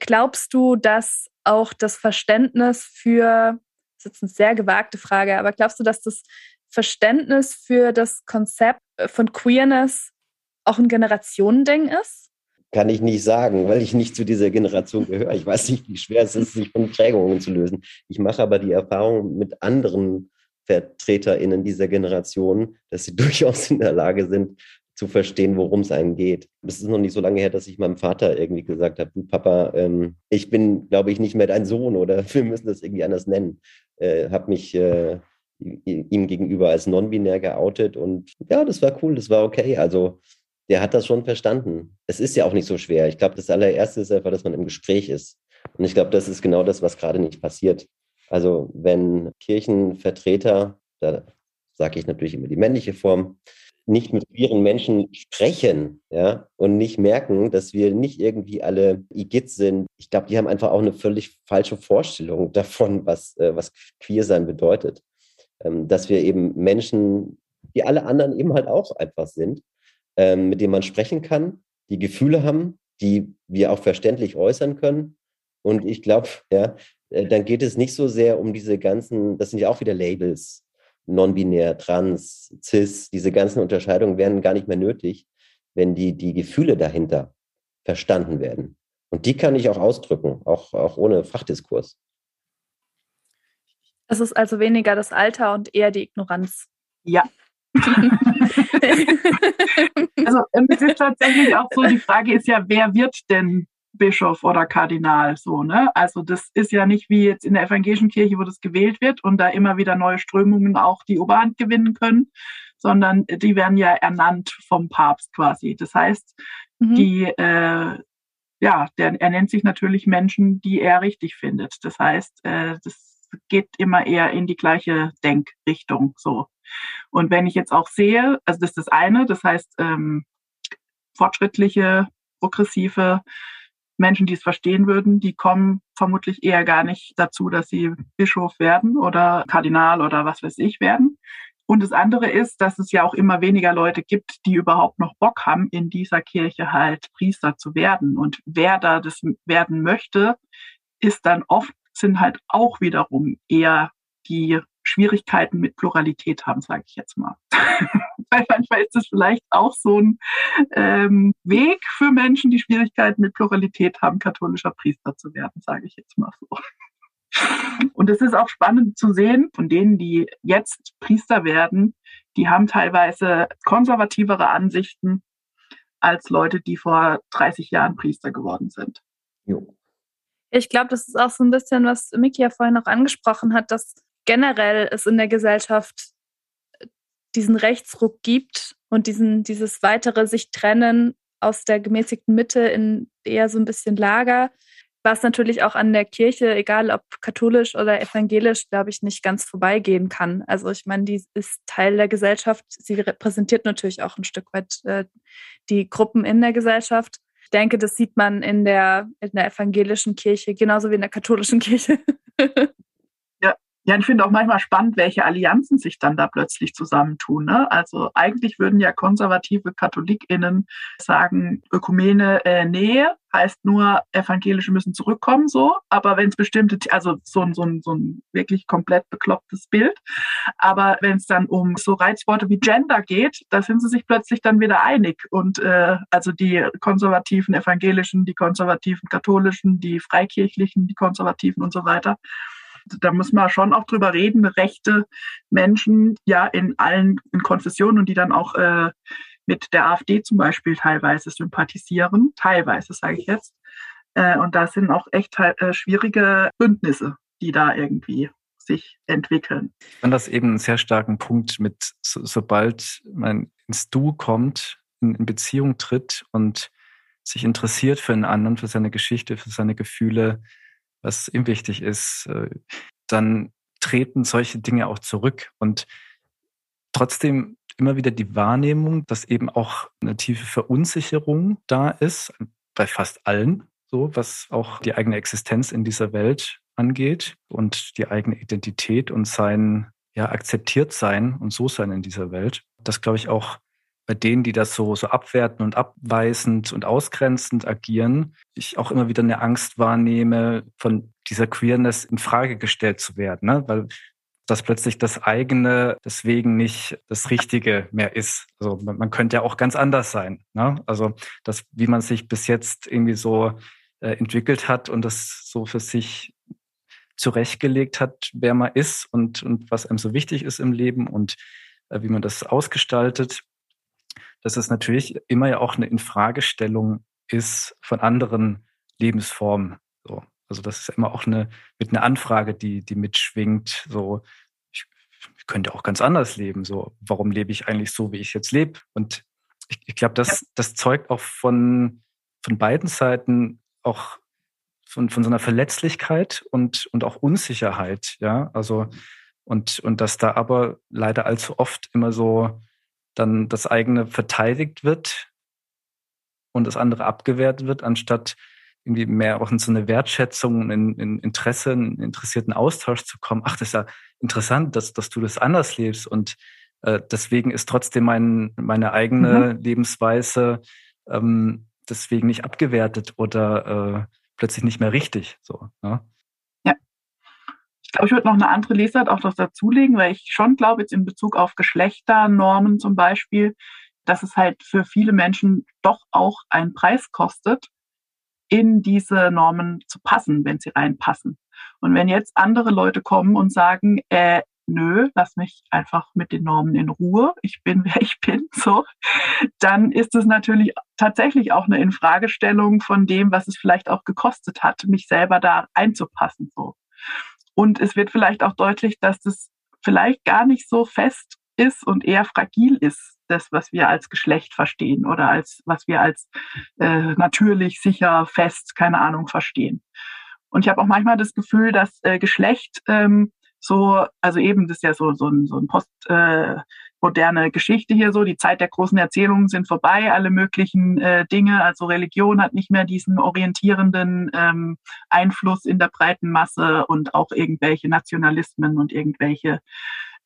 Glaubst du, dass auch das Verständnis für, das ist jetzt eine sehr gewagte Frage, aber glaubst du, dass das Verständnis für das Konzept von Queerness auch ein Generationending ist? Kann ich nicht sagen, weil ich nicht zu dieser Generation gehöre. Ich weiß nicht, wie schwer es ist, sich von Prägungen zu lösen. Ich mache aber die Erfahrung mit anderen VertreterInnen dieser Generation, dass sie durchaus in der Lage sind, zu verstehen, worum es einem geht. Es ist noch nicht so lange her, dass ich meinem Vater irgendwie gesagt habe, du Papa, ähm, ich bin, glaube ich, nicht mehr dein Sohn oder wir müssen das irgendwie anders nennen. Äh, habe mich äh, ihm gegenüber als non-binär geoutet und ja, das war cool, das war okay. Also der hat das schon verstanden. Es ist ja auch nicht so schwer. Ich glaube, das allererste ist einfach, dass man im Gespräch ist. Und ich glaube, das ist genau das, was gerade nicht passiert. Also wenn Kirchenvertreter, da sage ich natürlich immer die männliche Form, nicht mit queeren Menschen sprechen, ja, und nicht merken, dass wir nicht irgendwie alle Igitt sind. Ich glaube, die haben einfach auch eine völlig falsche Vorstellung davon, was, äh, was queer sein bedeutet. Ähm, dass wir eben Menschen, die alle anderen eben halt auch einfach sind, ähm, mit denen man sprechen kann, die Gefühle haben, die wir auch verständlich äußern können. Und ich glaube, ja, äh, dann geht es nicht so sehr um diese ganzen, das sind ja auch wieder Labels, non-binär, trans, cis, diese ganzen Unterscheidungen wären gar nicht mehr nötig, wenn die, die Gefühle dahinter verstanden werden. Und die kann ich auch ausdrücken, auch, auch ohne Fachdiskurs. Es ist also weniger das Alter und eher die Ignoranz. Ja, also es ist tatsächlich auch so, die Frage ist ja, wer wird denn Bischof oder Kardinal so, ne? Also das ist ja nicht wie jetzt in der evangelischen Kirche, wo das gewählt wird und da immer wieder neue Strömungen auch die Oberhand gewinnen können, sondern die werden ja ernannt vom Papst quasi. Das heißt, mhm. die äh, ja, der, er nennt sich natürlich Menschen, die er richtig findet. Das heißt, äh, das geht immer eher in die gleiche Denkrichtung so. Und wenn ich jetzt auch sehe, also das ist das eine, das heißt ähm, fortschrittliche, progressive Menschen, die es verstehen würden, die kommen vermutlich eher gar nicht dazu, dass sie Bischof werden oder Kardinal oder was weiß ich werden. Und das andere ist, dass es ja auch immer weniger Leute gibt, die überhaupt noch Bock haben, in dieser Kirche halt Priester zu werden. Und wer da das werden möchte, ist dann oft, sind halt auch wiederum eher die Schwierigkeiten mit Pluralität haben, sage ich jetzt mal. Weil manchmal ist es vielleicht auch so ein ähm, Weg für Menschen, die Schwierigkeiten mit Pluralität haben, katholischer Priester zu werden, sage ich jetzt mal so. Und es ist auch spannend zu sehen, von denen, die jetzt Priester werden, die haben teilweise konservativere Ansichten als Leute, die vor 30 Jahren Priester geworden sind. Jo. Ich glaube, das ist auch so ein bisschen, was Miki ja vorhin noch angesprochen hat, dass generell es in der Gesellschaft diesen Rechtsruck gibt und diesen, dieses weitere sich trennen aus der gemäßigten Mitte in eher so ein bisschen Lager, was natürlich auch an der Kirche, egal ob katholisch oder evangelisch, glaube ich, nicht ganz vorbeigehen kann. Also ich meine, die ist Teil der Gesellschaft. Sie repräsentiert natürlich auch ein Stück weit äh, die Gruppen in der Gesellschaft. Ich denke, das sieht man in der, in der evangelischen Kirche genauso wie in der katholischen Kirche. Ja, ich finde auch manchmal spannend, welche Allianzen sich dann da plötzlich zusammentun. Ne? Also eigentlich würden ja konservative KatholikInnen sagen, Ökumene, äh, nee, heißt nur, Evangelische müssen zurückkommen, so. Aber wenn es bestimmte, also so so, so ein wirklich komplett beklopptes Bild. Aber wenn es dann um so Reizworte wie Gender geht, da sind sie sich plötzlich dann wieder einig. Und äh, also die konservativen Evangelischen, die konservativen Katholischen, die Freikirchlichen, die Konservativen und so weiter da muss man schon auch drüber reden, rechte Menschen ja in allen in Konfessionen und die dann auch äh, mit der AfD zum Beispiel teilweise sympathisieren, teilweise sage ich jetzt. Äh, und da sind auch echt äh, schwierige Bündnisse, die da irgendwie sich entwickeln. Ich fand das eben einen sehr starken Punkt mit, so, sobald man ins Du kommt, in, in Beziehung tritt und sich interessiert für einen anderen, für seine Geschichte, für seine Gefühle, was ihm wichtig ist, äh, dann treten solche Dinge auch zurück. Und trotzdem immer wieder die Wahrnehmung, dass eben auch eine tiefe Verunsicherung da ist, bei fast allen, so was auch die eigene Existenz in dieser Welt angeht und die eigene Identität und sein ja akzeptiert sein und so sein in dieser Welt. Das glaube ich auch bei denen, die das so, so abwerten und abweisend und ausgrenzend agieren, ich auch immer wieder eine Angst wahrnehme, von dieser Queerness in Frage gestellt zu werden, ne? weil das plötzlich das eigene deswegen nicht das Richtige mehr ist. Also man, man könnte ja auch ganz anders sein. Ne? Also das, wie man sich bis jetzt irgendwie so äh, entwickelt hat und das so für sich zurechtgelegt hat, wer man ist und, und was einem so wichtig ist im Leben und äh, wie man das ausgestaltet, dass es natürlich immer ja auch eine Infragestellung ist von anderen Lebensformen. So. Also das ist immer auch eine mit einer Anfrage, die, die mitschwingt. So, ich, ich könnte auch ganz anders leben. So, warum lebe ich eigentlich so, wie ich jetzt lebe? Und ich, ich glaube, das, das zeugt auch von, von beiden Seiten auch von, von so einer Verletzlichkeit und, und auch Unsicherheit, ja. Also, und, und dass da aber leider allzu oft immer so dann das eigene verteidigt wird und das andere abgewehrt wird, anstatt irgendwie mehr auch in so eine Wertschätzung, in, in Interesse, in interessierten Austausch zu kommen. Ach, das ist ja interessant, dass, dass du das anders lebst und äh, deswegen ist trotzdem mein, meine eigene mhm. Lebensweise ähm, deswegen nicht abgewertet oder äh, plötzlich nicht mehr richtig. So, ne? Glaube, ich würde noch eine andere Lesart auch noch dazulegen, weil ich schon glaube, jetzt in Bezug auf Geschlechternormen zum Beispiel, dass es halt für viele Menschen doch auch einen Preis kostet, in diese Normen zu passen, wenn sie reinpassen. Und wenn jetzt andere Leute kommen und sagen, äh, nö, lass mich einfach mit den Normen in Ruhe, ich bin, wer ich bin, so, dann ist es natürlich tatsächlich auch eine Infragestellung von dem, was es vielleicht auch gekostet hat, mich selber da einzupassen, so. Und es wird vielleicht auch deutlich, dass das vielleicht gar nicht so fest ist und eher fragil ist, das, was wir als Geschlecht verstehen oder als was wir als äh, natürlich, sicher, fest, keine Ahnung, verstehen. Und ich habe auch manchmal das Gefühl, dass äh, Geschlecht ähm, so, also eben, das ist ja so, so ein, so ein Post, äh, moderne Geschichte hier so. Die Zeit der großen Erzählungen sind vorbei, alle möglichen äh, Dinge. Also Religion hat nicht mehr diesen orientierenden ähm, Einfluss in der breiten Masse und auch irgendwelche Nationalismen und irgendwelche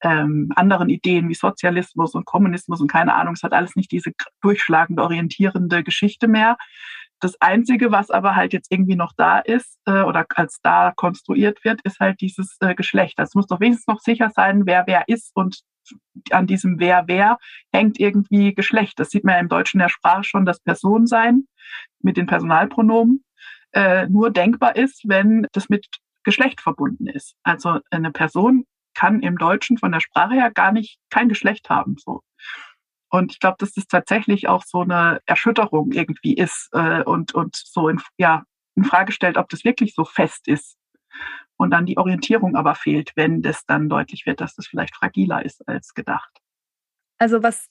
ähm, anderen Ideen wie Sozialismus und Kommunismus und keine Ahnung. Es hat alles nicht diese durchschlagende, orientierende Geschichte mehr. Das Einzige, was aber halt jetzt irgendwie noch da ist äh, oder als da konstruiert wird, ist halt dieses äh, Geschlecht. Es muss doch wenigstens noch sicher sein, wer wer ist und an diesem wer, wer hängt irgendwie Geschlecht. Das sieht man ja im Deutschen der Sprache schon, das Personensein mit den Personalpronomen äh, nur denkbar ist, wenn das mit Geschlecht verbunden ist. Also eine Person kann im Deutschen von der Sprache her gar nicht kein Geschlecht haben. So. Und ich glaube, dass das tatsächlich auch so eine Erschütterung irgendwie ist äh, und, und so in, ja, in Frage stellt, ob das wirklich so fest ist. Und dann die Orientierung aber fehlt, wenn das dann deutlich wird, dass das vielleicht fragiler ist als gedacht. Also was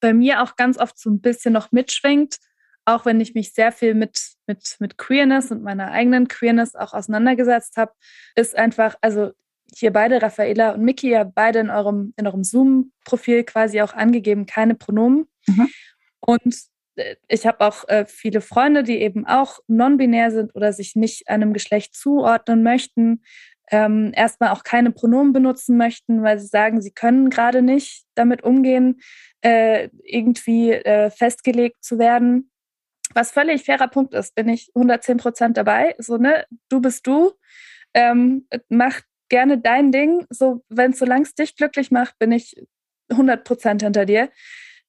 bei mir auch ganz oft so ein bisschen noch mitschwingt, auch wenn ich mich sehr viel mit, mit, mit Queerness und meiner eigenen Queerness auch auseinandergesetzt habe, ist einfach, also hier beide, Raffaela und Miki, ja beide in eurem, in eurem Zoom-Profil quasi auch angegeben, keine Pronomen. Mhm. Und äh, ich habe auch äh, viele Freunde, die eben auch non-binär sind oder sich nicht einem Geschlecht zuordnen möchten, ähm, erstmal auch keine Pronomen benutzen möchten, weil sie sagen, sie können gerade nicht damit umgehen, äh, irgendwie äh, festgelegt zu werden. Was völlig fairer Punkt ist, bin ich 110 Prozent dabei. So, ne, du bist du. Ähm, mach gerne dein Ding. So, wenn solange es dich glücklich macht, bin ich 100 Prozent hinter dir.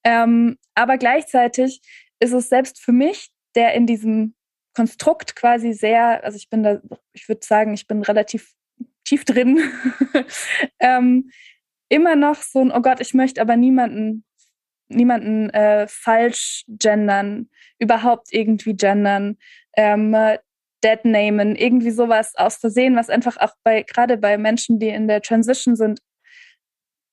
Ähm, aber gleichzeitig ist es selbst für mich, der in diesem Konstrukt quasi sehr, also ich bin da, ich würde sagen, ich bin relativ tief drin, ähm, immer noch so ein, oh Gott, ich möchte aber niemanden, niemanden äh, falsch gendern, überhaupt irgendwie gendern. Ähm, Deadnamen, irgendwie sowas aus Versehen, was einfach auch bei, gerade bei Menschen, die in der Transition sind,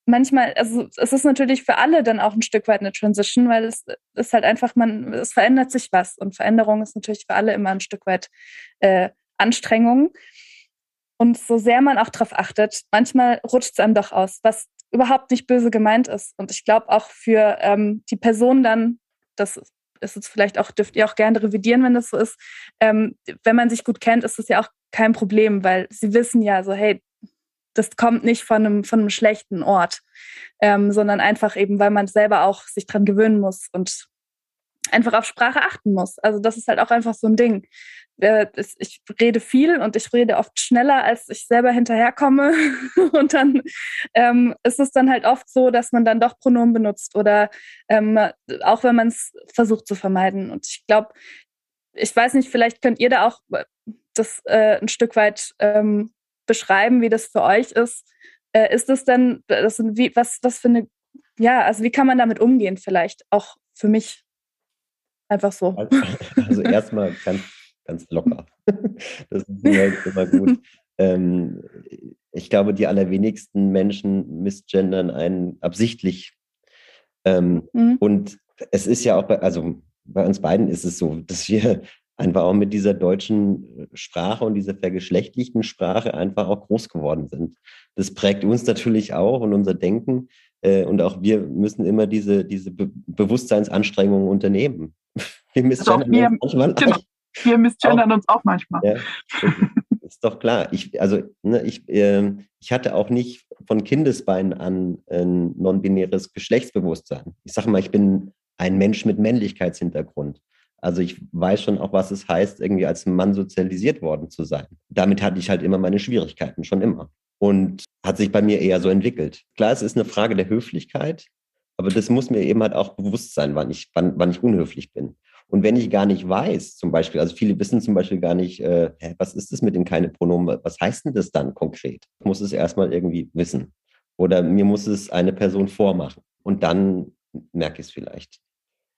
manchmal, also es ist natürlich für alle dann auch ein Stück weit eine Transition, weil es ist halt einfach, man, es verändert sich was und Veränderung ist natürlich für alle immer ein Stück weit äh, Anstrengung. Und so sehr man auch darauf achtet, manchmal rutscht es einem doch aus, was überhaupt nicht böse gemeint ist. Und ich glaube auch für ähm, die Person dann, das ist es vielleicht auch, dürft ihr auch gerne revidieren, wenn das so ist. Ähm, wenn man sich gut kennt, ist das ja auch kein Problem, weil sie wissen ja so, hey, das kommt nicht von einem, von einem schlechten Ort, ähm, sondern einfach eben, weil man selber auch sich dran gewöhnen muss und einfach auf Sprache achten muss. Also das ist halt auch einfach so ein Ding. Äh, ich rede viel und ich rede oft schneller, als ich selber hinterherkomme. Und dann ähm, ist es dann halt oft so, dass man dann doch Pronomen benutzt oder ähm, auch wenn man es versucht zu vermeiden. Und ich glaube, ich weiß nicht, vielleicht könnt ihr da auch äh, das äh, ein Stück weit ähm, beschreiben, wie das für euch ist. Äh, ist es denn, das sind wie, was, was für eine, ja, also wie kann man damit umgehen vielleicht auch für mich? Einfach so. Also, also erstmal ganz ganz locker. Das ist immer, immer gut. Ähm, ich glaube, die allerwenigsten Menschen missgendern einen absichtlich. Ähm, mhm. Und es ist ja auch bei, also bei uns beiden ist es so, dass wir einfach auch mit dieser deutschen Sprache und dieser vergeschlechtlichten Sprache einfach auch groß geworden sind. Das prägt uns natürlich auch und unser Denken. Äh, und auch wir müssen immer diese, diese Be Bewusstseinsanstrengungen unternehmen. Wir wir, manchmal genau. Wir missgendern uns auch manchmal. Ja, ist doch klar. Ich, also, ne, ich, äh, ich hatte auch nicht von Kindesbeinen an ein non-binäres Geschlechtsbewusstsein. Ich sage mal, ich bin ein Mensch mit Männlichkeitshintergrund. Also ich weiß schon auch, was es heißt, irgendwie als Mann sozialisiert worden zu sein. Damit hatte ich halt immer meine Schwierigkeiten, schon immer. Und hat sich bei mir eher so entwickelt. Klar, es ist eine Frage der Höflichkeit, aber das muss mir eben halt auch bewusst sein, wann ich, wann, wann ich unhöflich bin. Und wenn ich gar nicht weiß, zum Beispiel, also viele wissen zum Beispiel gar nicht, äh, was ist das mit den keine Pronomen? Was heißt denn das dann konkret? Ich muss es erstmal irgendwie wissen. Oder mir muss es eine Person vormachen. Und dann merke ich es vielleicht.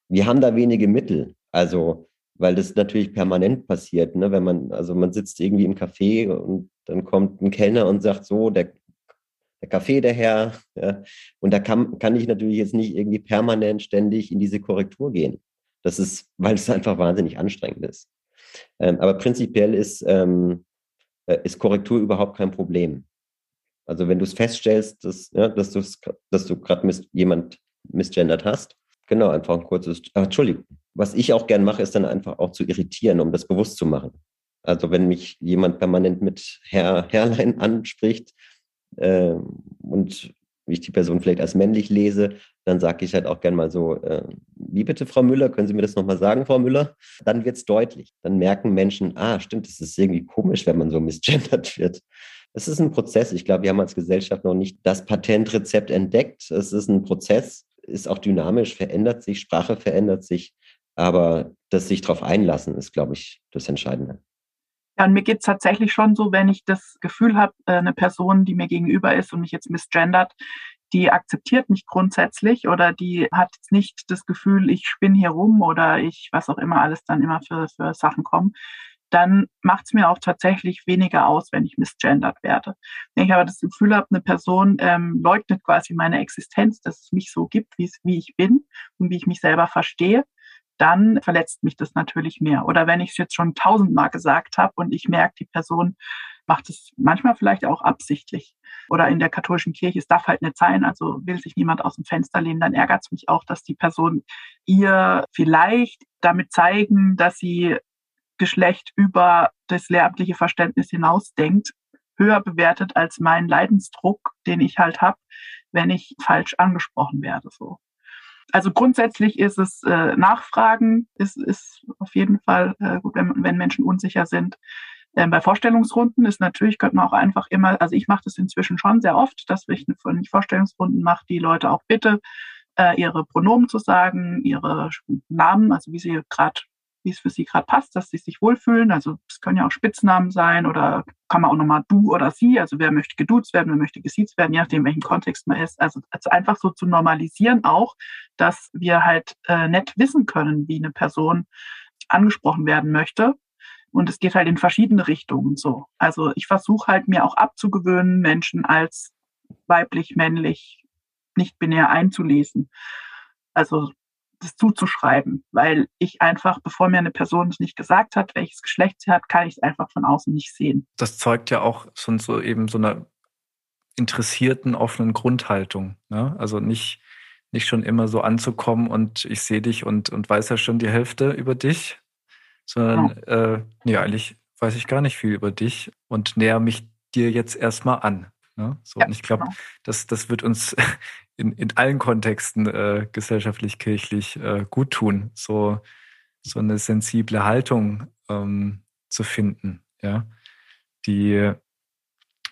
Wir haben da wenige Mittel. Also, weil das natürlich permanent passiert, ne? wenn man, also man sitzt irgendwie im Café und dann kommt ein Kellner und sagt so, der, der Kaffee, der Herr, ja? und da kann, kann ich natürlich jetzt nicht irgendwie permanent ständig in diese Korrektur gehen. Das ist, weil es einfach wahnsinnig anstrengend ist. Ähm, aber prinzipiell ist, ähm, äh, ist Korrektur überhaupt kein Problem. Also wenn du es feststellst, dass, ja, dass, dass du gerade mis jemand misgendert hast, genau, einfach ein kurzes, ach, Entschuldigung. Was ich auch gern mache, ist dann einfach auch zu irritieren, um das bewusst zu machen. Also wenn mich jemand permanent mit Herr, Herrlein anspricht äh, und ich die Person vielleicht als männlich lese, dann sage ich halt auch gern mal so, äh, wie bitte, Frau Müller, können Sie mir das nochmal sagen, Frau Müller? Dann wird es deutlich. Dann merken Menschen, ah, stimmt, das ist irgendwie komisch, wenn man so misgendert wird. Es ist ein Prozess. Ich glaube, wir haben als Gesellschaft noch nicht das Patentrezept entdeckt. Es ist ein Prozess, ist auch dynamisch, verändert sich, Sprache verändert sich. Aber das sich darauf einlassen, ist, glaube ich, das Entscheidende. Ja, und mir geht's tatsächlich schon so, wenn ich das Gefühl habe, äh, eine Person, die mir gegenüber ist und mich jetzt misgendert, die akzeptiert mich grundsätzlich oder die hat nicht das Gefühl, ich spinne hier rum oder ich, was auch immer alles dann immer für, für Sachen kommen, dann macht es mir auch tatsächlich weniger aus, wenn ich misgendert werde. Wenn ich aber das Gefühl habe, eine Person ähm, leugnet quasi meine Existenz, dass es mich so gibt, wie ich bin und wie ich mich selber verstehe, dann verletzt mich das natürlich mehr. Oder wenn ich es jetzt schon tausendmal gesagt habe und ich merke, die Person macht es manchmal vielleicht auch absichtlich. Oder in der katholischen Kirche, es darf halt nicht sein, also will sich niemand aus dem Fenster lehnen, dann ärgert es mich auch, dass die Person ihr vielleicht damit zeigen, dass sie Geschlecht über das lehramtliche Verständnis hinausdenkt, höher bewertet als mein Leidensdruck, den ich halt habe, wenn ich falsch angesprochen werde. So. Also grundsätzlich ist es äh, Nachfragen, ist, ist auf jeden Fall äh, gut, wenn, wenn Menschen unsicher sind. Ähm, bei Vorstellungsrunden ist natürlich, könnte man auch einfach immer, also ich mache das inzwischen schon sehr oft, dass ich wenn ich Vorstellungsrunden mache, die Leute auch bitte, äh, ihre Pronomen zu sagen, ihre Namen, also wie sie gerade wie es für sie gerade passt, dass sie sich wohlfühlen. Also es können ja auch Spitznamen sein oder kann man auch nochmal du oder sie, also wer möchte geduzt werden, wer möchte gesiezt werden, je nachdem, welchen Kontext man ist. Also, also einfach so zu normalisieren auch, dass wir halt äh, nett wissen können, wie eine Person angesprochen werden möchte. Und es geht halt in verschiedene Richtungen so. Also ich versuche halt mir auch abzugewöhnen, Menschen als weiblich, männlich, nicht binär einzulesen. Also das zuzuschreiben, weil ich einfach, bevor mir eine Person es nicht gesagt hat, welches Geschlecht sie hat, kann ich es einfach von außen nicht sehen. Das zeugt ja auch von so eben so einer interessierten, offenen Grundhaltung. Ne? Also nicht, nicht schon immer so anzukommen und ich sehe dich und, und weiß ja schon die Hälfte über dich, sondern ja. äh, nee, eigentlich weiß ich gar nicht viel über dich und näher mich dir jetzt erstmal an. Ne? So, ja, und ich glaube, genau. das, das wird uns in, in allen Kontexten äh, gesellschaftlich, kirchlich äh, gut tun, so, so eine sensible Haltung ähm, zu finden, ja, die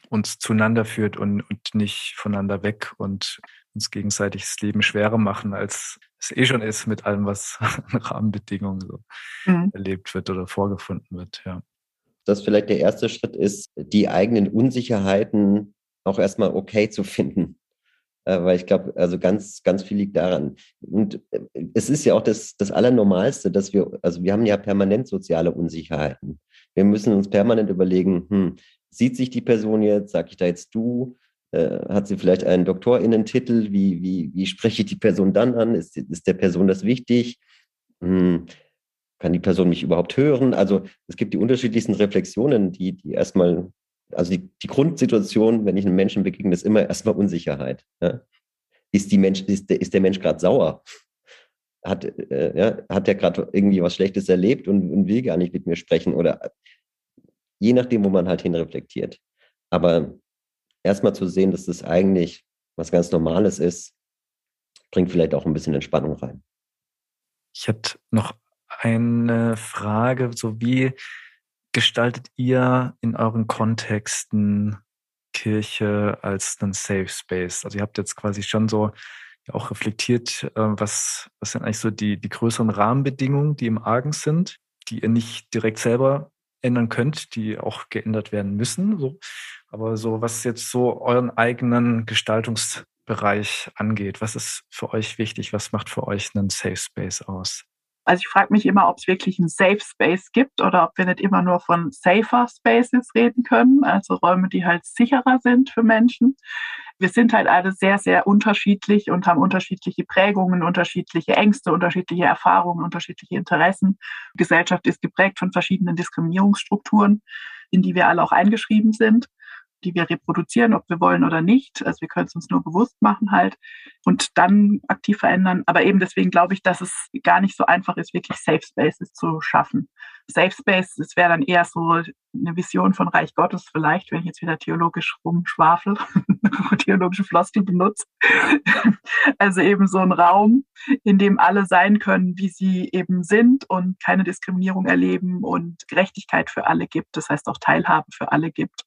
uns zueinander führt und, und nicht voneinander weg und uns gegenseitig das Leben schwerer machen, als es eh schon ist mit allem, was an Rahmenbedingungen so mhm. erlebt wird oder vorgefunden wird, ja. Dass vielleicht der erste Schritt ist, die eigenen Unsicherheiten auch erstmal okay zu finden. Äh, weil ich glaube, also ganz, ganz viel liegt daran. Und äh, es ist ja auch das, das Allernormalste, dass wir, also wir haben ja permanent soziale Unsicherheiten. Wir müssen uns permanent überlegen, hm, sieht sich die Person jetzt, sage ich da jetzt du, äh, hat sie vielleicht einen Doktorinnentitel, wie, wie, wie spreche ich die Person dann an, ist, ist der Person das wichtig? Hm, kann die Person mich überhaupt hören? Also es gibt die unterschiedlichsten Reflexionen, die, die erstmal also die, die Grundsituation, wenn ich einem Menschen begegne, ist immer erstmal Unsicherheit. Ja? Ist, die Mensch, ist, der, ist der Mensch gerade sauer? Hat, äh, ja, hat er gerade irgendwie was Schlechtes erlebt und, und, will gar nicht mit mir sprechen? Oder je nachdem, wo man halt hinreflektiert. Aber erstmal zu sehen, dass das eigentlich was ganz Normales ist, bringt vielleicht auch ein bisschen Entspannung rein. Ich hätte noch eine Frage, so wie gestaltet ihr in euren Kontexten Kirche als einen Safe Space? Also ihr habt jetzt quasi schon so auch reflektiert, äh, was, was sind eigentlich so die, die größeren Rahmenbedingungen, die im Argen sind, die ihr nicht direkt selber ändern könnt, die auch geändert werden müssen. So. Aber so, was jetzt so euren eigenen Gestaltungsbereich angeht, was ist für euch wichtig? Was macht für euch einen Safe Space aus? Also ich frage mich immer, ob es wirklich einen Safe Space gibt oder ob wir nicht immer nur von safer Spaces reden können, also Räume, die halt sicherer sind für Menschen. Wir sind halt alle sehr, sehr unterschiedlich und haben unterschiedliche Prägungen, unterschiedliche Ängste, unterschiedliche Erfahrungen, unterschiedliche Interessen. Die Gesellschaft ist geprägt von verschiedenen Diskriminierungsstrukturen, in die wir alle auch eingeschrieben sind die wir reproduzieren, ob wir wollen oder nicht. Also wir können es uns nur bewusst machen halt und dann aktiv verändern. Aber eben deswegen glaube ich, dass es gar nicht so einfach ist, wirklich Safe Spaces zu schaffen. Safe Space, das wäre dann eher so eine Vision von Reich Gottes vielleicht, wenn ich jetzt wieder theologisch rumschwafel, theologische Floskel benutze. also eben so ein Raum, in dem alle sein können, wie sie eben sind und keine Diskriminierung erleben und Gerechtigkeit für alle gibt. Das heißt auch Teilhabe für alle gibt.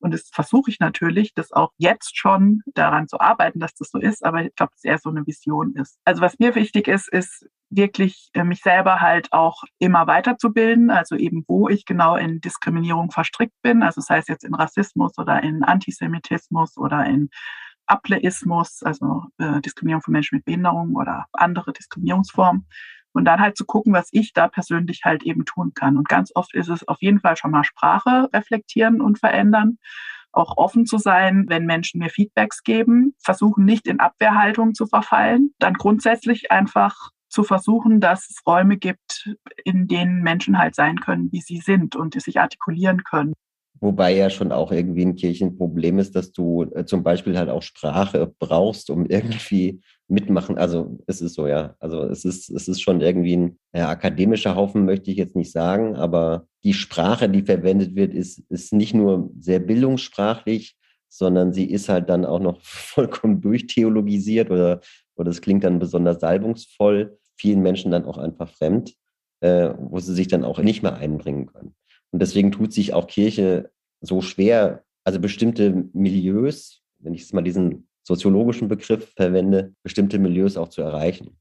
Und das versuche ich natürlich, das auch jetzt schon daran zu arbeiten, dass das so ist. Aber ich glaube, es eher so eine Vision ist. Also was mir wichtig ist, ist, wirklich äh, mich selber halt auch immer weiterzubilden, also eben wo ich genau in Diskriminierung verstrickt bin, also sei es jetzt in Rassismus oder in Antisemitismus oder in Ableismus, also äh, Diskriminierung von Menschen mit Behinderung oder andere Diskriminierungsformen. Und dann halt zu gucken, was ich da persönlich halt eben tun kann. Und ganz oft ist es auf jeden Fall schon mal Sprache reflektieren und verändern auch offen zu sein, wenn Menschen mir Feedbacks geben, versuchen nicht in Abwehrhaltung zu verfallen, dann grundsätzlich einfach zu versuchen, dass es Räume gibt, in denen Menschen halt sein können, wie sie sind und die sich artikulieren können. Wobei ja schon auch irgendwie ein Kirchenproblem ist, dass du äh, zum Beispiel halt auch Sprache brauchst, um irgendwie mitmachen. Also es ist so, ja. Also es ist, es ist schon irgendwie ein ja, akademischer Haufen, möchte ich jetzt nicht sagen, aber die Sprache, die verwendet wird, ist, ist nicht nur sehr bildungssprachlich, sondern sie ist halt dann auch noch vollkommen durchtheologisiert oder, oder es klingt dann besonders salbungsvoll, vielen Menschen dann auch einfach fremd, äh, wo sie sich dann auch nicht mehr einbringen können. Und deswegen tut sich auch Kirche so schwer, also bestimmte Milieus, wenn ich jetzt mal diesen soziologischen Begriff verwende, bestimmte Milieus auch zu erreichen.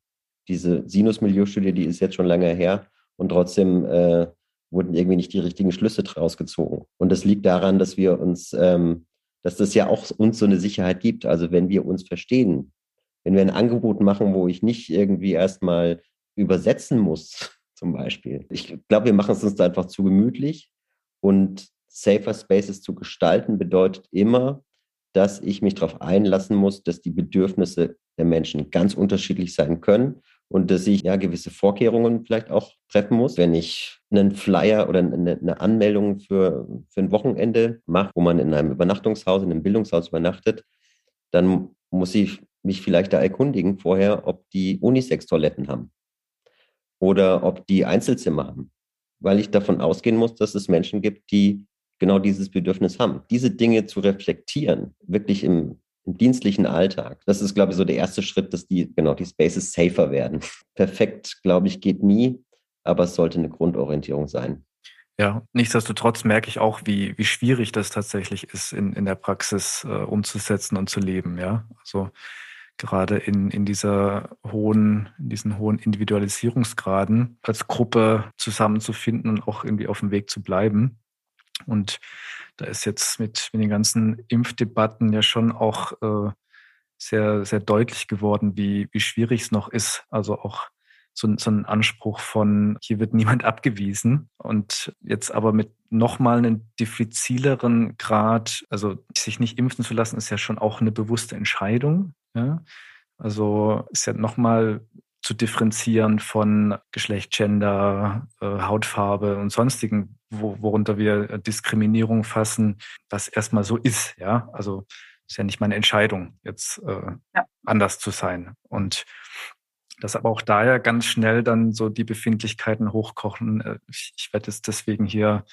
Diese Sinus-Milieustudie, die ist jetzt schon lange her und trotzdem äh, wurden irgendwie nicht die richtigen Schlüsse draus gezogen. Und das liegt daran, dass wir uns, ähm, dass das ja auch uns so eine Sicherheit gibt. Also wenn wir uns verstehen, wenn wir ein Angebot machen, wo ich nicht irgendwie erstmal übersetzen muss, zum Beispiel. Ich glaube, wir machen es uns da einfach zu gemütlich und Safer Spaces zu gestalten bedeutet immer, dass ich mich darauf einlassen muss, dass die Bedürfnisse der Menschen ganz unterschiedlich sein können und dass ich ja gewisse Vorkehrungen vielleicht auch treffen muss. Wenn ich einen Flyer oder eine, eine Anmeldung für, für ein Wochenende mache, wo man in einem Übernachtungshaus, in einem Bildungshaus übernachtet, dann muss ich mich vielleicht da erkundigen vorher, ob die Unisex-Toiletten haben oder ob die Einzelzimmer haben, weil ich davon ausgehen muss, dass es Menschen gibt, die genau dieses Bedürfnis haben. Diese Dinge zu reflektieren, wirklich im, im dienstlichen Alltag, das ist, glaube ich, so der erste Schritt, dass die, genau, die Spaces safer werden. Perfekt, glaube ich, geht nie, aber es sollte eine Grundorientierung sein. Ja, nichtsdestotrotz merke ich auch, wie, wie schwierig das tatsächlich ist, in, in der Praxis äh, umzusetzen und zu leben. Ja, also gerade in, in dieser hohen, in diesen hohen Individualisierungsgraden als Gruppe zusammenzufinden und auch irgendwie auf dem Weg zu bleiben. Und da ist jetzt mit, mit den ganzen Impfdebatten ja schon auch äh, sehr, sehr deutlich geworden, wie, wie schwierig es noch ist. Also auch so, so ein Anspruch von, hier wird niemand abgewiesen. Und jetzt aber mit nochmal einen diffizileren Grad, also sich nicht impfen zu lassen, ist ja schon auch eine bewusste Entscheidung. Ja? Also ist ja nochmal zu differenzieren von Geschlecht, Gender, äh, Hautfarbe und sonstigen, wo, worunter wir Diskriminierung fassen, was erstmal so ist. Ja, also ist ja nicht meine Entscheidung, jetzt äh, ja. anders zu sein. Und dass aber auch daher ganz schnell dann so die Befindlichkeiten hochkochen. Äh, ich, ich werde jetzt deswegen hier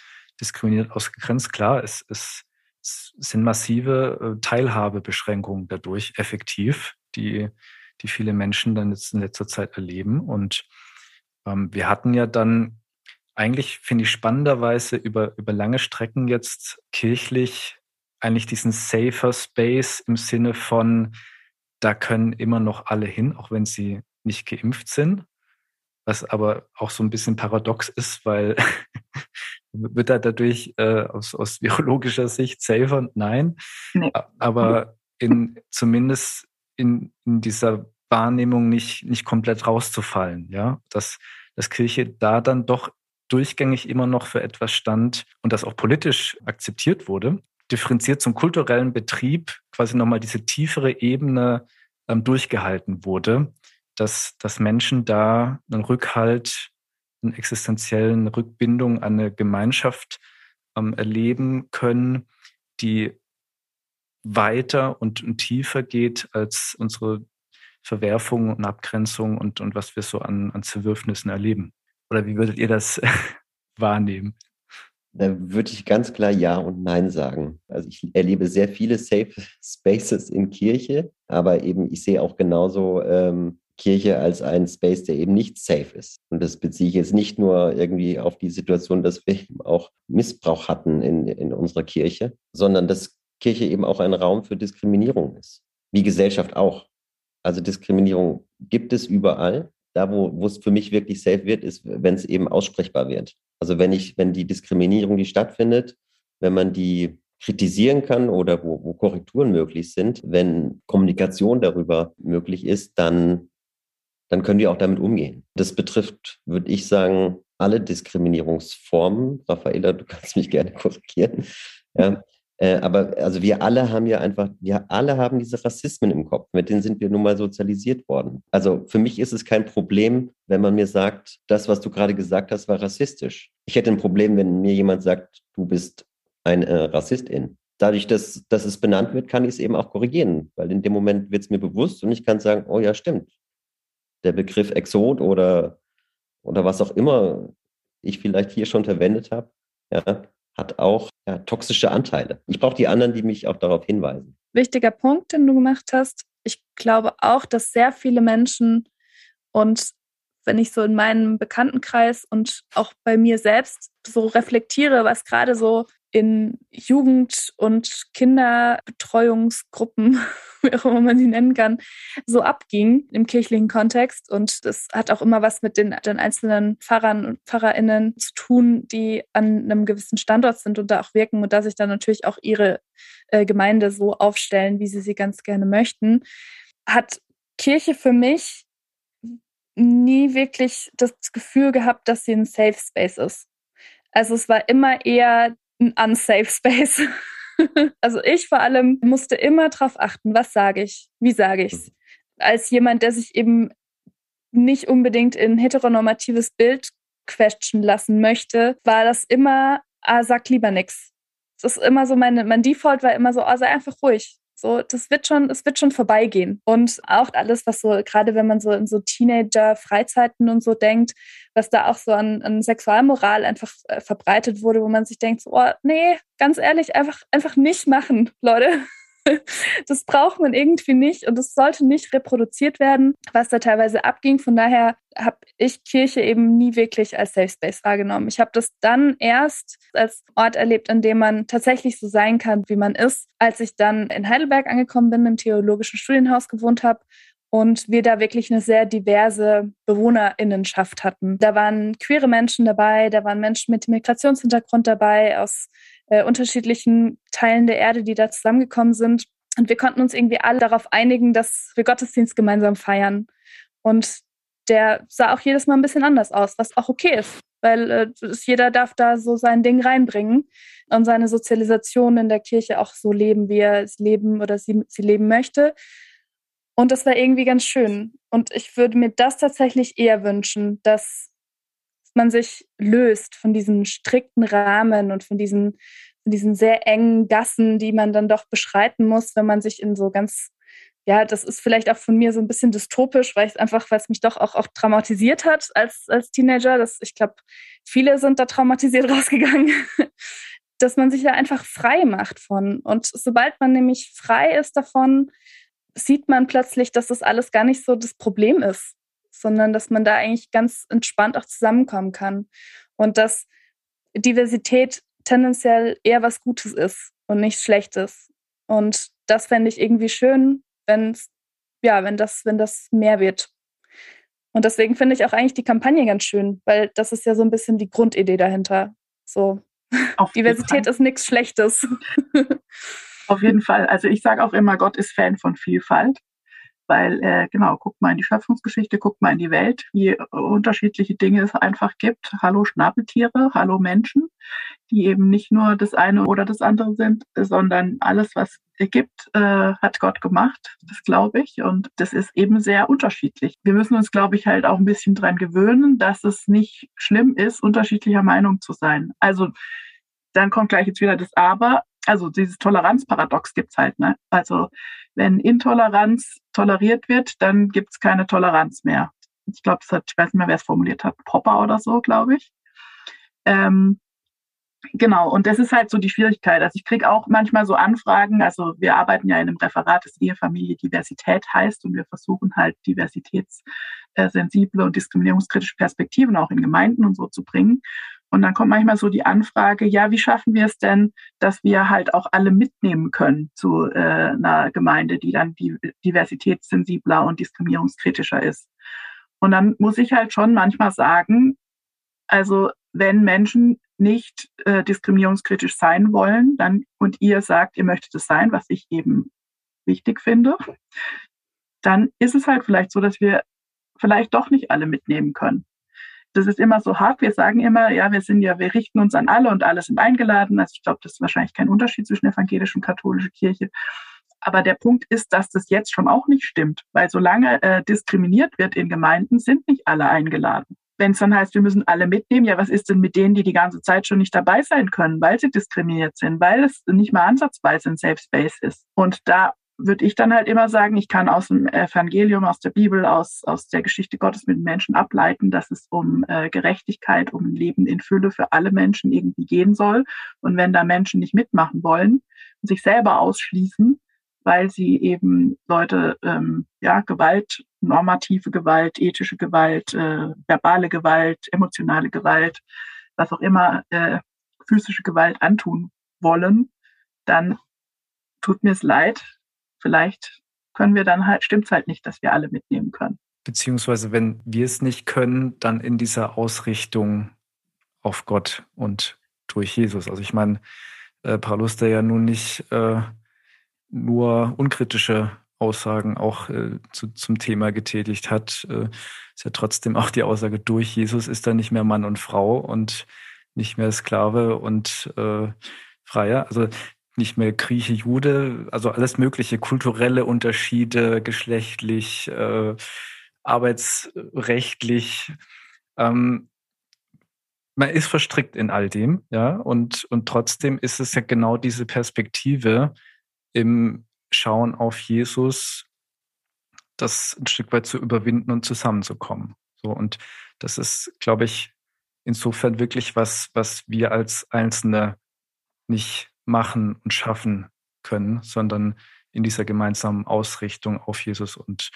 diskriminiert ausgegrenzt. Klar, es, es, es sind massive äh, Teilhabebeschränkungen dadurch effektiv, die, die viele Menschen dann jetzt in letzter Zeit erleben. Und ähm, wir hatten ja dann eigentlich, finde ich spannenderweise, über, über lange Strecken jetzt kirchlich eigentlich diesen safer Space im Sinne von, da können immer noch alle hin, auch wenn sie nicht geimpft sind, was aber auch so ein bisschen paradox ist, weil wird da dadurch äh, aus, aus virologischer Sicht safer? Nein. Nee. Aber in, zumindest in, in dieser Wahrnehmung nicht, nicht komplett rauszufallen, ja, dass, dass Kirche da dann doch durchgängig immer noch für etwas stand und das auch politisch akzeptiert wurde, differenziert zum kulturellen Betrieb quasi nochmal diese tiefere Ebene ähm, durchgehalten wurde, dass, dass Menschen da einen Rückhalt, eine existenziellen Rückbindung an eine Gemeinschaft ähm, erleben können, die weiter und, und, tiefer geht als unsere Verwerfung und Abgrenzung und, und was wir so an, an Zerwürfnissen erleben. Oder wie würdet ihr das wahrnehmen? Da würde ich ganz klar Ja und Nein sagen. Also ich erlebe sehr viele Safe Spaces in Kirche, aber eben ich sehe auch genauso ähm, Kirche als einen Space, der eben nicht safe ist. Und das beziehe ich jetzt nicht nur irgendwie auf die Situation, dass wir eben auch Missbrauch hatten in, in unserer Kirche, sondern dass Kirche eben auch ein Raum für Diskriminierung ist. Wie Gesellschaft auch. Also Diskriminierung gibt es überall. da, wo, es für mich wirklich safe wird, ist, wenn es eben aussprechbar wird. Also wenn ich, wenn die Diskriminierung, die stattfindet, wenn man die kritisieren kann oder wo, wo Korrekturen möglich sind, wenn Kommunikation darüber möglich ist, dann, dann können wir auch damit umgehen. Das betrifft, würde ich sagen, alle Diskriminierungsformen. Raffaela, du kannst mich gerne korrigieren. Ja. Äh, aber also wir alle haben ja einfach, wir alle haben diese Rassismen im Kopf, mit denen sind wir nun mal sozialisiert worden. Also für mich ist es kein Problem, wenn man mir sagt, das, was du gerade gesagt hast, war rassistisch. Ich hätte ein Problem, wenn mir jemand sagt, du bist ein äh, Rassistin. Dadurch, dass, dass es benannt wird, kann ich es eben auch korrigieren, weil in dem Moment wird es mir bewusst und ich kann sagen, oh ja, stimmt. Der Begriff Exot oder, oder was auch immer ich vielleicht hier schon verwendet habe, ja, hat auch ja, toxische Anteile. Ich brauche die anderen, die mich auch darauf hinweisen. Wichtiger Punkt, den du gemacht hast. Ich glaube auch, dass sehr viele Menschen und wenn ich so in meinem Bekanntenkreis und auch bei mir selbst so reflektiere, was gerade so in Jugend- und Kinderbetreuungsgruppen, wie auch immer man sie nennen kann, so abging im kirchlichen Kontext. Und das hat auch immer was mit den, den einzelnen Pfarrern und Pfarrerinnen zu tun, die an einem gewissen Standort sind und da auch wirken und da sich dann natürlich auch ihre äh, Gemeinde so aufstellen, wie sie sie ganz gerne möchten. Hat Kirche für mich nie wirklich das Gefühl gehabt, dass sie ein Safe Space ist. Also es war immer eher ein unsafe Space. also ich vor allem musste immer darauf achten, was sage ich, wie sage ich es. Als jemand, der sich eben nicht unbedingt in heteronormatives Bild question lassen möchte, war das immer, ah, sag lieber nix. Das ist immer so, meine, mein Default war immer so, ah, sei einfach ruhig. So, das wird schon, es wird schon vorbeigehen. Und auch alles, was so, gerade wenn man so in so Teenager-Freizeiten und so denkt, was da auch so an, an Sexualmoral einfach äh, verbreitet wurde, wo man sich denkt, so, oh, nee, ganz ehrlich, einfach, einfach nicht machen, Leute. das braucht man irgendwie nicht und es sollte nicht reproduziert werden, was da teilweise abging. Von daher habe ich Kirche eben nie wirklich als Safe Space wahrgenommen. Ich habe das dann erst als Ort erlebt, an dem man tatsächlich so sein kann, wie man ist, als ich dann in Heidelberg angekommen bin, im theologischen Studienhaus gewohnt habe und wir da wirklich eine sehr diverse Bewohnerinnenschaft hatten. Da waren queere Menschen dabei, da waren Menschen mit Migrationshintergrund dabei aus äh, unterschiedlichen Teilen der Erde, die da zusammengekommen sind. Und wir konnten uns irgendwie alle darauf einigen, dass wir Gottesdienst gemeinsam feiern. Und der sah auch jedes Mal ein bisschen anders aus, was auch okay ist, weil äh, jeder darf da so sein Ding reinbringen und seine Sozialisation in der Kirche auch so leben, wie er es leben oder sie, sie leben möchte. Und das war irgendwie ganz schön. Und ich würde mir das tatsächlich eher wünschen, dass man sich löst von diesem strikten Rahmen und von diesen, von diesen sehr engen Gassen, die man dann doch beschreiten muss, wenn man sich in so ganz, ja, das ist vielleicht auch von mir so ein bisschen dystopisch, weil es einfach, weil es mich doch auch, auch traumatisiert hat als, als Teenager. Das, ich glaube, viele sind da traumatisiert rausgegangen. dass man sich da einfach frei macht von. Und sobald man nämlich frei ist davon, sieht man plötzlich, dass das alles gar nicht so das Problem ist sondern dass man da eigentlich ganz entspannt auch zusammenkommen kann und dass Diversität tendenziell eher was Gutes ist und nichts Schlechtes. Und das fände ich irgendwie schön, wenn ja, wenn das, wenn das mehr wird. Und deswegen finde ich auch eigentlich die Kampagne ganz schön, weil das ist ja so ein bisschen die Grundidee dahinter. So, Auf Diversität ist nichts Schlechtes. Auf jeden Fall. Also ich sage auch immer, Gott ist Fan von Vielfalt weil äh, genau, guckt mal in die Schöpfungsgeschichte, guckt mal in die Welt, wie äh, unterschiedliche Dinge es einfach gibt. Hallo Schnabeltiere, hallo Menschen, die eben nicht nur das eine oder das andere sind, sondern alles, was es gibt, äh, hat Gott gemacht. Das glaube ich. Und das ist eben sehr unterschiedlich. Wir müssen uns, glaube ich, halt auch ein bisschen dran gewöhnen, dass es nicht schlimm ist, unterschiedlicher Meinung zu sein. Also dann kommt gleich jetzt wieder das Aber. Also dieses Toleranzparadox gibt's halt. Ne? Also wenn Intoleranz toleriert wird, dann gibt es keine Toleranz mehr. Ich glaube, ich weiß nicht mehr, wer es formuliert hat, Popper oder so, glaube ich. Ähm, genau, und das ist halt so die Schwierigkeit. Also ich kriege auch manchmal so Anfragen, also wir arbeiten ja in einem Referat, das Ehefamilie Diversität heißt und wir versuchen halt diversitätssensible und diskriminierungskritische Perspektiven auch in Gemeinden und so zu bringen. Und dann kommt manchmal so die Anfrage, ja, wie schaffen wir es denn, dass wir halt auch alle mitnehmen können zu äh, einer Gemeinde, die dann diversitätssensibler und diskriminierungskritischer ist? Und dann muss ich halt schon manchmal sagen, also wenn Menschen nicht äh, diskriminierungskritisch sein wollen, dann und ihr sagt, ihr möchtet es sein, was ich eben wichtig finde, dann ist es halt vielleicht so, dass wir vielleicht doch nicht alle mitnehmen können. Das ist immer so hart. Wir sagen immer, ja, wir sind ja, wir richten uns an alle und alle sind eingeladen. Also ich glaube, das ist wahrscheinlich kein Unterschied zwischen evangelischer und katholischer Kirche. Aber der Punkt ist, dass das jetzt schon auch nicht stimmt, weil solange äh, diskriminiert wird in Gemeinden, sind nicht alle eingeladen. Wenn es dann heißt, wir müssen alle mitnehmen, ja, was ist denn mit denen, die die ganze Zeit schon nicht dabei sein können, weil sie diskriminiert sind, weil es nicht mal ansatzweise ein Safe Space ist? Und da würde ich dann halt immer sagen, ich kann aus dem Evangelium, aus der Bibel, aus, aus der Geschichte Gottes mit Menschen ableiten, dass es um äh, Gerechtigkeit, um ein Leben in Fülle für alle Menschen irgendwie gehen soll. Und wenn da Menschen nicht mitmachen wollen und sich selber ausschließen, weil sie eben Leute, ähm, ja, Gewalt, normative Gewalt, ethische Gewalt, äh, verbale Gewalt, emotionale Gewalt, was auch immer, äh, physische Gewalt antun wollen, dann tut mir es leid, vielleicht können wir dann halt, stimmt es halt nicht, dass wir alle mitnehmen können. Beziehungsweise, wenn wir es nicht können, dann in dieser Ausrichtung auf Gott und durch Jesus. Also ich meine, äh, Paulus, der ja nun nicht äh, nur unkritische Aussagen auch äh, zu, zum Thema getätigt hat, äh, ist ja trotzdem auch die Aussage, durch Jesus ist er nicht mehr Mann und Frau und nicht mehr Sklave und äh, Freier. Also nicht mehr Grieche, Jude, also alles mögliche, kulturelle Unterschiede, geschlechtlich, äh, arbeitsrechtlich. Ähm, man ist verstrickt in all dem, ja, und, und trotzdem ist es ja genau diese Perspektive im Schauen auf Jesus, das ein Stück weit zu überwinden und zusammenzukommen. So, und das ist, glaube ich, insofern wirklich was, was wir als Einzelne nicht machen und schaffen können, sondern in dieser gemeinsamen Ausrichtung auf Jesus und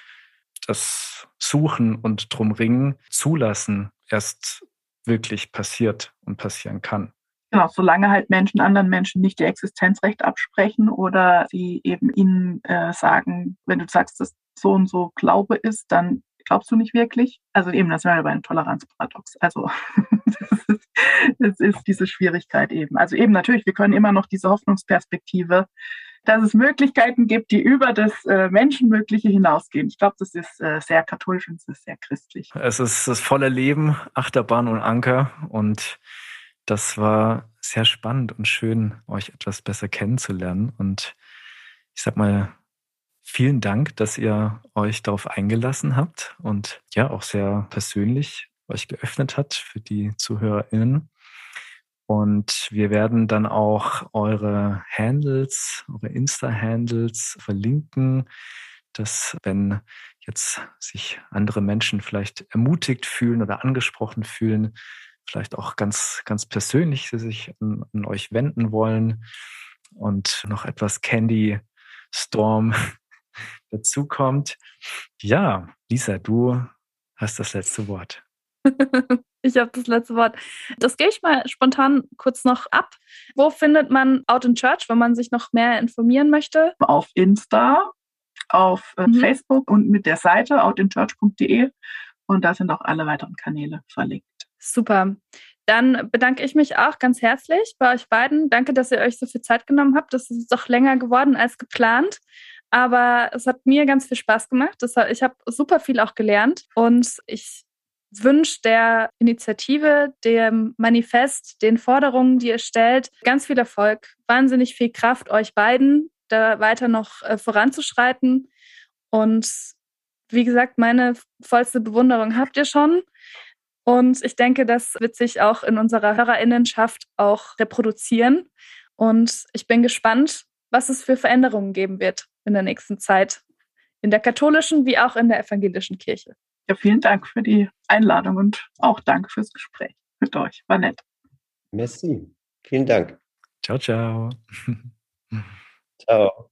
das Suchen und drum ringen, zulassen, erst wirklich passiert und passieren kann. Genau, solange halt Menschen anderen Menschen nicht ihr Existenzrecht absprechen oder sie eben ihnen äh, sagen, wenn du sagst, dass so und so Glaube ist, dann glaubst du nicht wirklich. Also eben, das wäre bei einem Toleranzparadox. Also das ist, das ist diese Schwierigkeit eben. Also eben natürlich, wir können immer noch diese Hoffnungsperspektive, dass es Möglichkeiten gibt, die über das äh, Menschenmögliche hinausgehen. Ich glaube, das ist äh, sehr katholisch und es ist sehr christlich. Es ist das volle Leben, Achterbahn und Anker und das war sehr spannend und schön, euch etwas besser kennenzulernen. Und ich sag mal, vielen Dank, dass ihr euch darauf eingelassen habt und ja, auch sehr persönlich euch geöffnet hat für die ZuhörerInnen. Und wir werden dann auch eure Handles, eure Insta-Handles verlinken, dass wenn jetzt sich andere Menschen vielleicht ermutigt fühlen oder angesprochen fühlen, vielleicht auch ganz, ganz persönlich sich an, an euch wenden wollen und noch etwas Candy Storm dazukommt. Ja, Lisa, du hast das letzte Wort. ich habe das letzte Wort. Das gehe ich mal spontan kurz noch ab. Wo findet man Out in Church, wenn man sich noch mehr informieren möchte? Auf Insta, auf äh, mhm. Facebook und mit der Seite outinchurch.de. Und da sind auch alle weiteren Kanäle verlinkt. Super. Dann bedanke ich mich auch ganz herzlich bei euch beiden. Danke, dass ihr euch so viel Zeit genommen habt. Das ist doch länger geworden als geplant. Aber es hat mir ganz viel Spaß gemacht. Ich habe super viel auch gelernt und ich wünsche der Initiative, dem Manifest, den Forderungen, die ihr stellt, ganz viel Erfolg, wahnsinnig viel Kraft euch beiden, da weiter noch äh, voranzuschreiten. Und wie gesagt, meine vollste Bewunderung habt ihr schon. Und ich denke, das wird sich auch in unserer Hörerinnenschaft auch reproduzieren. Und ich bin gespannt, was es für Veränderungen geben wird in der nächsten Zeit in der katholischen wie auch in der evangelischen Kirche. Ja, vielen Dank für die Einladung und auch danke fürs Gespräch mit euch. War nett. Merci. Vielen Dank. Ciao, ciao. ciao.